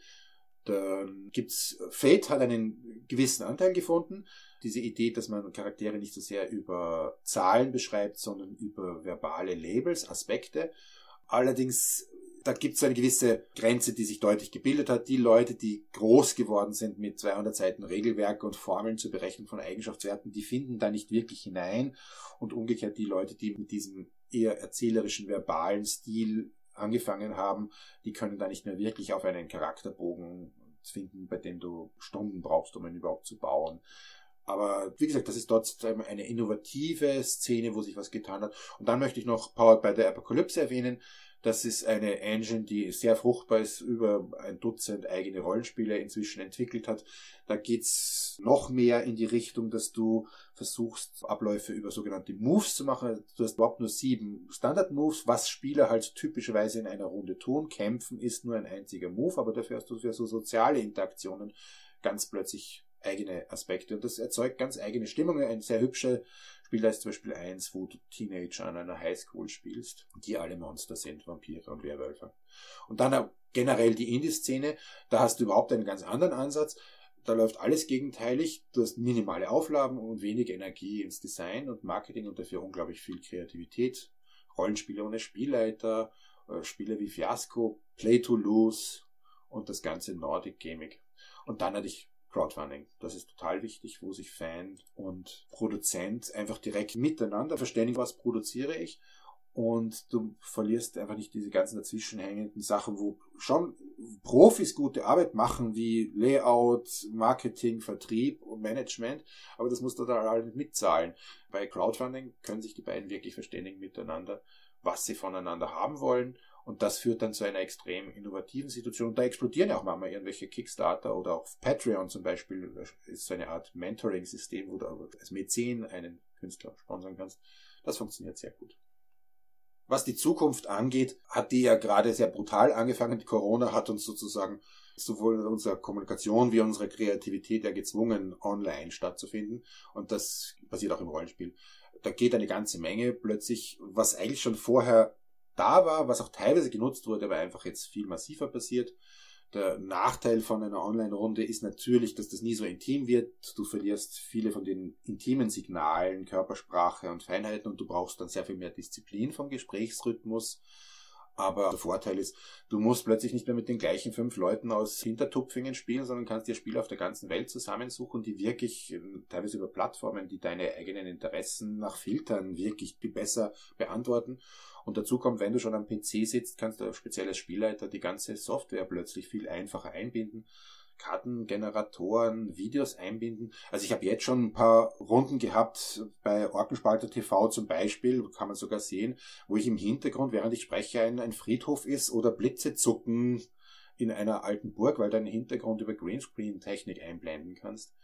G: Dann gibt's, Fate hat einen gewissen Anteil gefunden. Diese Idee, dass man Charaktere nicht so sehr über Zahlen beschreibt, sondern über verbale Labels, Aspekte. Allerdings, da gibt's so eine gewisse Grenze, die sich deutlich gebildet hat. Die Leute, die groß geworden sind mit 200 Seiten Regelwerke und Formeln zur Berechnung von Eigenschaftswerten, die finden da nicht wirklich hinein. Und umgekehrt die Leute, die mit diesem eher erzählerischen, verbalen Stil angefangen haben, die können da nicht mehr wirklich auf einen Charakterbogen finden, bei dem du Stunden brauchst, um ihn überhaupt zu bauen. Aber wie gesagt, das ist dort eine innovative Szene, wo sich was getan hat. Und dann möchte ich noch Powered by the Apocalypse erwähnen. Das ist eine Engine, die sehr fruchtbar ist, über ein Dutzend eigene Rollenspiele inzwischen entwickelt hat. Da geht's noch mehr in die Richtung, dass du versuchst, Abläufe über sogenannte Moves zu machen. Du hast überhaupt nur sieben Standard-Moves, was Spieler halt typischerweise in einer Runde tun. Kämpfen ist nur ein einziger Move, aber dafür hast du für so soziale Interaktionen ganz plötzlich eigene Aspekte. Und das erzeugt ganz eigene Stimmungen. Ein sehr hübscher Spiel da ist zum Beispiel eins, wo du Teenager an einer Highschool spielst, die alle Monster sind, Vampire und Werwölfe. Und dann generell die Indie-Szene, da hast du überhaupt einen ganz anderen Ansatz. Da läuft alles gegenteilig. Du hast minimale Auflagen und wenig Energie ins Design und Marketing und dafür unglaublich viel Kreativität. Rollenspiele ohne Spielleiter, äh, Spiele wie Fiasco, Play to Lose und das ganze Nordic Gaming. Und dann hatte ich Crowdfunding. Das ist total wichtig, wo sich Fan und Produzent einfach direkt miteinander verständigen, was produziere ich. Und du verlierst einfach nicht diese ganzen dazwischenhängenden Sachen, wo schon Profis gute Arbeit machen, wie Layout, Marketing, Vertrieb und Management, aber das musst du da alle mitzahlen. Bei Crowdfunding können sich die beiden wirklich verständigen miteinander, was sie voneinander haben wollen und das führt dann zu einer extrem innovativen Situation. Und da explodieren ja auch manchmal irgendwelche Kickstarter oder auch Patreon zum Beispiel ist so eine Art Mentoring-System, wo du als Mäzen einen Künstler sponsern kannst. Das funktioniert sehr gut. Was die Zukunft angeht, hat die ja gerade sehr brutal angefangen. Die Corona hat uns sozusagen sowohl unsere Kommunikation wie unsere Kreativität ja gezwungen, online stattzufinden. Und das passiert auch im Rollenspiel. Da geht eine ganze Menge plötzlich, was eigentlich schon vorher da war, was auch teilweise genutzt wurde, aber einfach jetzt viel massiver passiert. Der Nachteil von einer Online-Runde ist natürlich, dass das nie so intim wird. Du verlierst viele von den intimen Signalen, Körpersprache und Feinheiten und du brauchst dann sehr viel mehr Disziplin vom Gesprächsrhythmus. Aber der Vorteil ist, du musst plötzlich nicht mehr mit den gleichen fünf Leuten aus Hintertupfingen spielen, sondern kannst dir Spiele auf der ganzen Welt zusammensuchen, die wirklich, ähm, teilweise über Plattformen, die deine eigenen Interessen nach Filtern wirklich besser beantworten. Und dazu kommt, wenn du schon am PC sitzt, kannst du als spezielles Spielleiter die ganze Software plötzlich viel einfacher einbinden. Kartengeneratoren, Videos einbinden. Also ich habe jetzt schon ein paar Runden gehabt bei Orkenspalter TV zum Beispiel, kann man sogar sehen, wo ich im Hintergrund, während ich spreche, ein, ein Friedhof ist oder Blitze zucken in einer alten Burg, weil du einen Hintergrund über Greenscreen-Technik einblenden kannst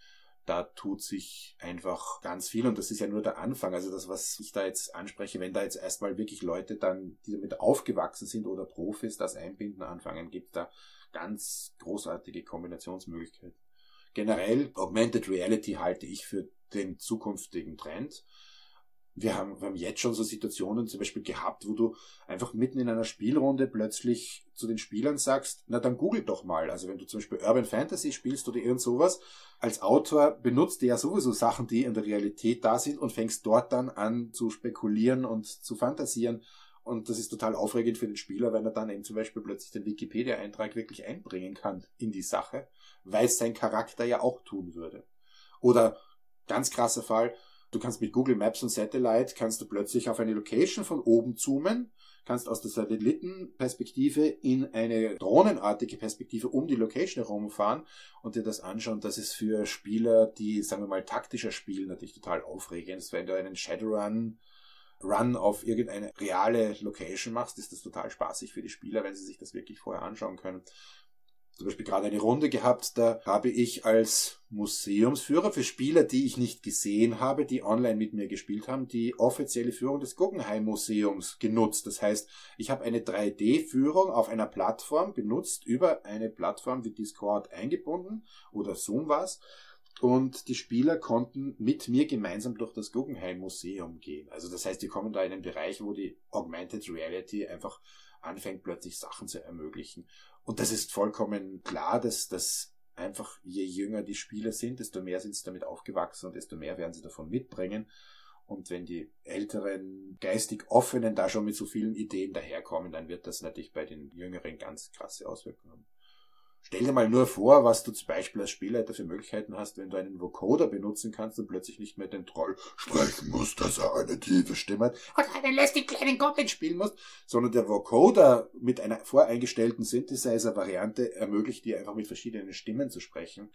G: da tut sich einfach ganz viel und das ist ja nur der Anfang. Also das, was ich da jetzt anspreche, wenn da jetzt erstmal wirklich Leute dann, die damit aufgewachsen sind oder Profis das einbinden anfangen, gibt da ganz großartige Kombinationsmöglichkeiten. Generell Augmented Reality halte ich für den zukünftigen Trend wir haben, wir haben jetzt schon so Situationen zum Beispiel gehabt, wo du einfach mitten in einer Spielrunde plötzlich zu den Spielern sagst, na dann google doch mal. Also wenn du zum Beispiel Urban Fantasy spielst oder irgend sowas, als Autor benutzt du ja sowieso Sachen, die in der Realität da sind und fängst dort dann an zu spekulieren und zu fantasieren. Und das ist total aufregend für den Spieler, wenn er dann eben zum Beispiel plötzlich den Wikipedia-Eintrag wirklich einbringen kann in die Sache, weil es sein Charakter ja auch tun würde. Oder ganz krasser Fall, Du kannst mit Google Maps und Satellite kannst du plötzlich auf eine Location von oben zoomen, kannst aus der Satellitenperspektive in eine drohnenartige Perspektive um die Location herumfahren und dir das anschauen. Das ist für Spieler, die, sagen wir mal, taktischer spielen, natürlich total aufregend. Wenn du einen Shadowrun Run auf irgendeine reale Location machst, ist das total spaßig für die Spieler, wenn sie sich das wirklich vorher anschauen können. zum Beispiel gerade eine Runde gehabt, da habe ich als Museumsführer für Spieler, die ich nicht gesehen habe, die online mit mir gespielt haben, die offizielle Führung des Guggenheim Museums genutzt. Das heißt, ich habe eine 3D-Führung auf einer Plattform benutzt, über eine Plattform wie Discord eingebunden oder Zoom was. Und die Spieler konnten mit mir gemeinsam durch das Guggenheim Museum gehen. Also das heißt, die kommen da in einen Bereich, wo die Augmented Reality einfach anfängt plötzlich Sachen zu ermöglichen. Und das ist vollkommen klar, dass das einfach je jünger die Spieler sind, desto mehr sind sie damit aufgewachsen und desto mehr werden sie davon mitbringen. Und wenn die älteren, geistig offenen da schon mit so vielen Ideen daherkommen, dann wird das natürlich bei den jüngeren ganz krasse Auswirkungen haben. Stell dir mal nur vor, was du zum Beispiel als Spielleiter für Möglichkeiten hast, wenn du einen Vocoder benutzen kannst und plötzlich nicht mehr den Troll sprechen musst, dass er eine tiefe Stimme hat und einen lästigen kleinen Goblin spielen musst, sondern der Vocoder mit einer voreingestellten Synthesizer-Variante ermöglicht dir einfach mit verschiedenen Stimmen zu sprechen.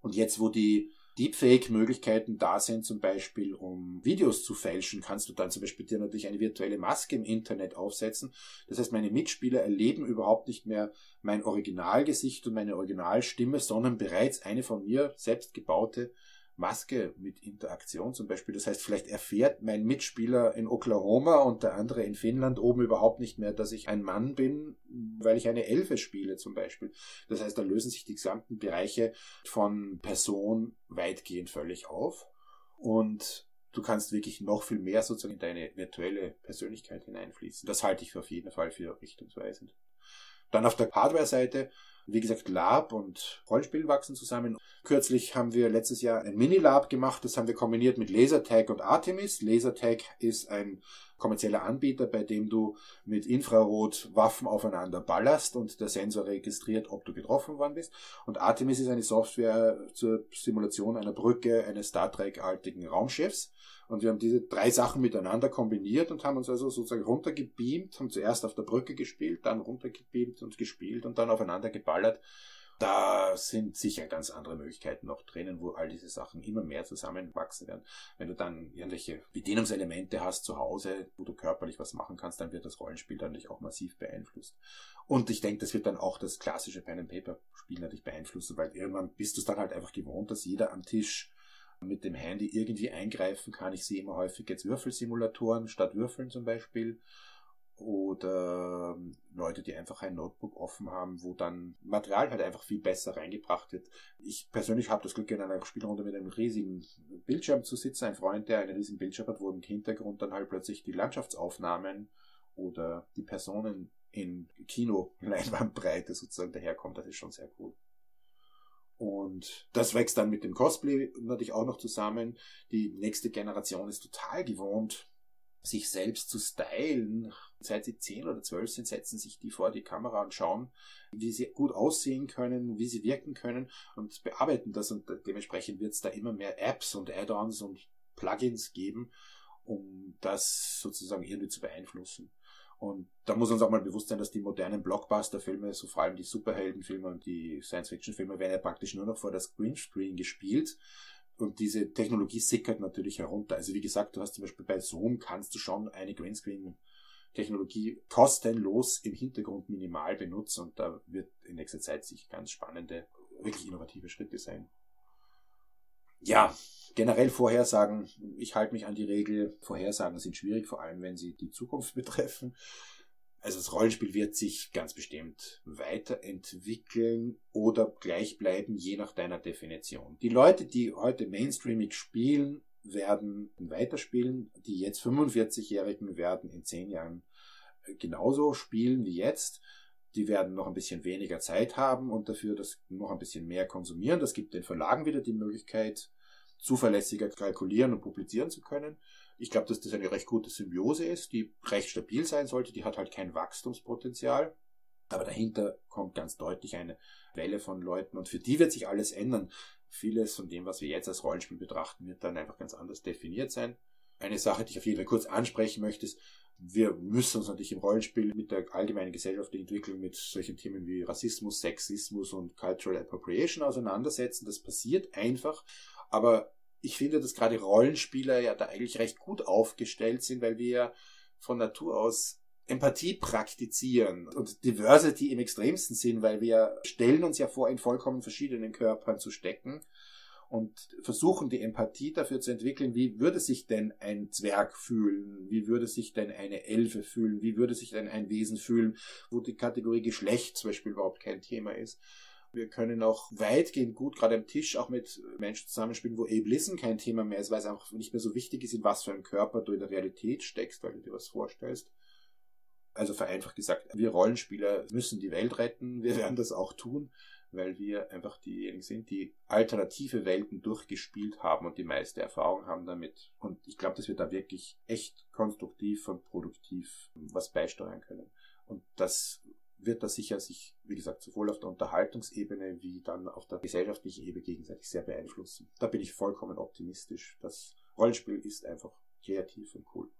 G: Und jetzt, wo die Deepfake-Möglichkeiten da sind, zum Beispiel um Videos zu fälschen, kannst du dann zum Beispiel dir natürlich eine virtuelle Maske im Internet aufsetzen. Das heißt, meine Mitspieler erleben überhaupt nicht mehr mein Originalgesicht und meine Originalstimme, sondern bereits eine von mir selbst gebaute Maske mit Interaktion zum Beispiel. Das heißt, vielleicht erfährt mein Mitspieler in Oklahoma und der andere in Finnland oben überhaupt nicht mehr, dass ich ein Mann bin, weil ich eine Elfe spiele zum Beispiel. Das heißt, da lösen sich die gesamten Bereiche von Person weitgehend völlig auf und du kannst wirklich noch viel mehr sozusagen in deine virtuelle Persönlichkeit hineinfließen. Das halte ich auf jeden Fall für richtungsweisend. Dann auf der Hardware-Seite wie gesagt, Lab und Rollenspiel wachsen zusammen. Kürzlich haben wir letztes Jahr ein Mini-Lab gemacht. Das haben wir kombiniert mit Lasertag und Artemis. Lasertag ist ein kommerzieller Anbieter, bei dem du mit Infrarot Waffen aufeinander ballerst und der Sensor registriert, ob du getroffen worden bist. Und Artemis ist eine Software zur Simulation einer Brücke eines Star Trek-artigen Raumschiffs. Und wir haben diese drei Sachen miteinander kombiniert und haben uns also sozusagen runtergebeamt, haben zuerst auf der Brücke gespielt, dann runtergebeamt und gespielt und dann aufeinander geballert. Da sind sicher ganz andere Möglichkeiten noch drinnen, wo all diese Sachen immer mehr zusammenwachsen werden. Wenn du dann irgendwelche Bedienungselemente hast zu Hause, wo du körperlich was machen kannst, dann wird das Rollenspiel dann natürlich auch massiv beeinflusst. Und ich denke, das wird dann auch das klassische Pen and Paper Spiel natürlich beeinflussen, weil irgendwann bist du es dann halt einfach gewohnt, dass jeder am Tisch mit dem Handy irgendwie eingreifen kann. Ich sehe immer häufig jetzt Würfelsimulatoren statt Würfeln zum Beispiel. Oder ähm, Leute, die einfach ein Notebook offen haben, wo dann Material halt einfach viel besser reingebracht wird. Ich persönlich habe das Glück, in einer Spielrunde mit einem riesigen Bildschirm zu sitzen. Ein Freund, der einen riesigen Bildschirm hat, wo im Hintergrund dann halt plötzlich die Landschaftsaufnahmen oder die Personen in Kino-Leinwandbreite sozusagen daherkommt. Das ist schon sehr cool. Und das wächst dann mit dem Cosplay natürlich auch noch zusammen. Die nächste Generation ist total gewohnt, sich selbst zu stylen. Seit sie zehn oder zwölf sind, setzen sich die vor die Kamera und schauen, wie sie gut aussehen können, wie sie wirken können und bearbeiten das. Und dementsprechend wird es da immer mehr Apps und Add-ons und Plugins geben, um das sozusagen irgendwie zu beeinflussen. Und da muss uns auch mal bewusst sein, dass die modernen Blockbuster-Filme, so vor allem die Superheldenfilme und die Science-Fiction-Filme, werden ja praktisch nur noch vor das Greenscreen gespielt. Und diese Technologie sickert natürlich herunter. Also wie gesagt, du hast zum Beispiel bei Zoom kannst du schon eine Greenscreen-Technologie kostenlos im Hintergrund minimal benutzen und da wird in nächster Zeit sich ganz spannende, wirklich innovative Schritte sein. Ja, generell Vorhersagen, ich halte mich an die Regel, Vorhersagen sind schwierig, vor allem wenn sie die Zukunft betreffen. Also das Rollenspiel wird sich ganz bestimmt weiterentwickeln oder gleich bleiben, je nach deiner Definition. Die Leute, die heute Mainstreaming spielen, werden weiterspielen. Die jetzt 45-Jährigen werden in 10 Jahren genauso spielen wie jetzt. Die werden noch ein bisschen weniger Zeit haben und dafür das noch ein bisschen mehr konsumieren. Das gibt den Verlagen wieder die Möglichkeit, zuverlässiger kalkulieren und publizieren zu können. Ich glaube, dass das eine recht gute Symbiose ist, die recht stabil sein sollte. Die hat halt kein Wachstumspotenzial. Aber dahinter kommt ganz deutlich eine Welle von Leuten und für die wird sich alles ändern. Vieles von dem, was wir jetzt als Rollenspiel betrachten, wird dann einfach ganz anders definiert sein. Eine Sache, die ich auf jeden Fall kurz ansprechen möchte, ist, wir müssen uns natürlich im Rollenspiel mit der allgemeinen gesellschaftlichen Entwicklung mit solchen Themen wie Rassismus, Sexismus und Cultural Appropriation auseinandersetzen. Das passiert einfach aber ich finde, dass gerade Rollenspieler ja da eigentlich recht gut aufgestellt sind, weil wir ja von Natur aus Empathie praktizieren und Diversity im extremsten Sinn, weil wir stellen uns ja vor, in vollkommen verschiedenen Körpern zu stecken und versuchen die Empathie dafür zu entwickeln, wie würde sich denn ein Zwerg fühlen, wie würde sich denn eine Elfe fühlen, wie würde sich denn ein Wesen fühlen, wo die Kategorie Geschlecht zum Beispiel überhaupt kein Thema ist. Wir können auch weitgehend gut gerade am Tisch auch mit Menschen zusammenspielen, wo Ableism kein Thema mehr ist, weil es einfach nicht mehr so wichtig ist, in was für einem Körper du in der Realität steckst, weil du dir was vorstellst. Also vereinfacht gesagt, wir Rollenspieler müssen die Welt retten, wir werden das auch tun weil wir einfach diejenigen sind, die alternative Welten durchgespielt haben und die meiste Erfahrung haben damit. Und ich glaube, dass wir da wirklich echt konstruktiv und produktiv was beisteuern können. Und das wird das sicher sich, wie gesagt, sowohl auf der Unterhaltungsebene wie dann auf der gesellschaftlichen Ebene gegenseitig sehr beeinflussen. Da bin ich vollkommen optimistisch. Das Rollenspiel ist einfach kreativ und cool.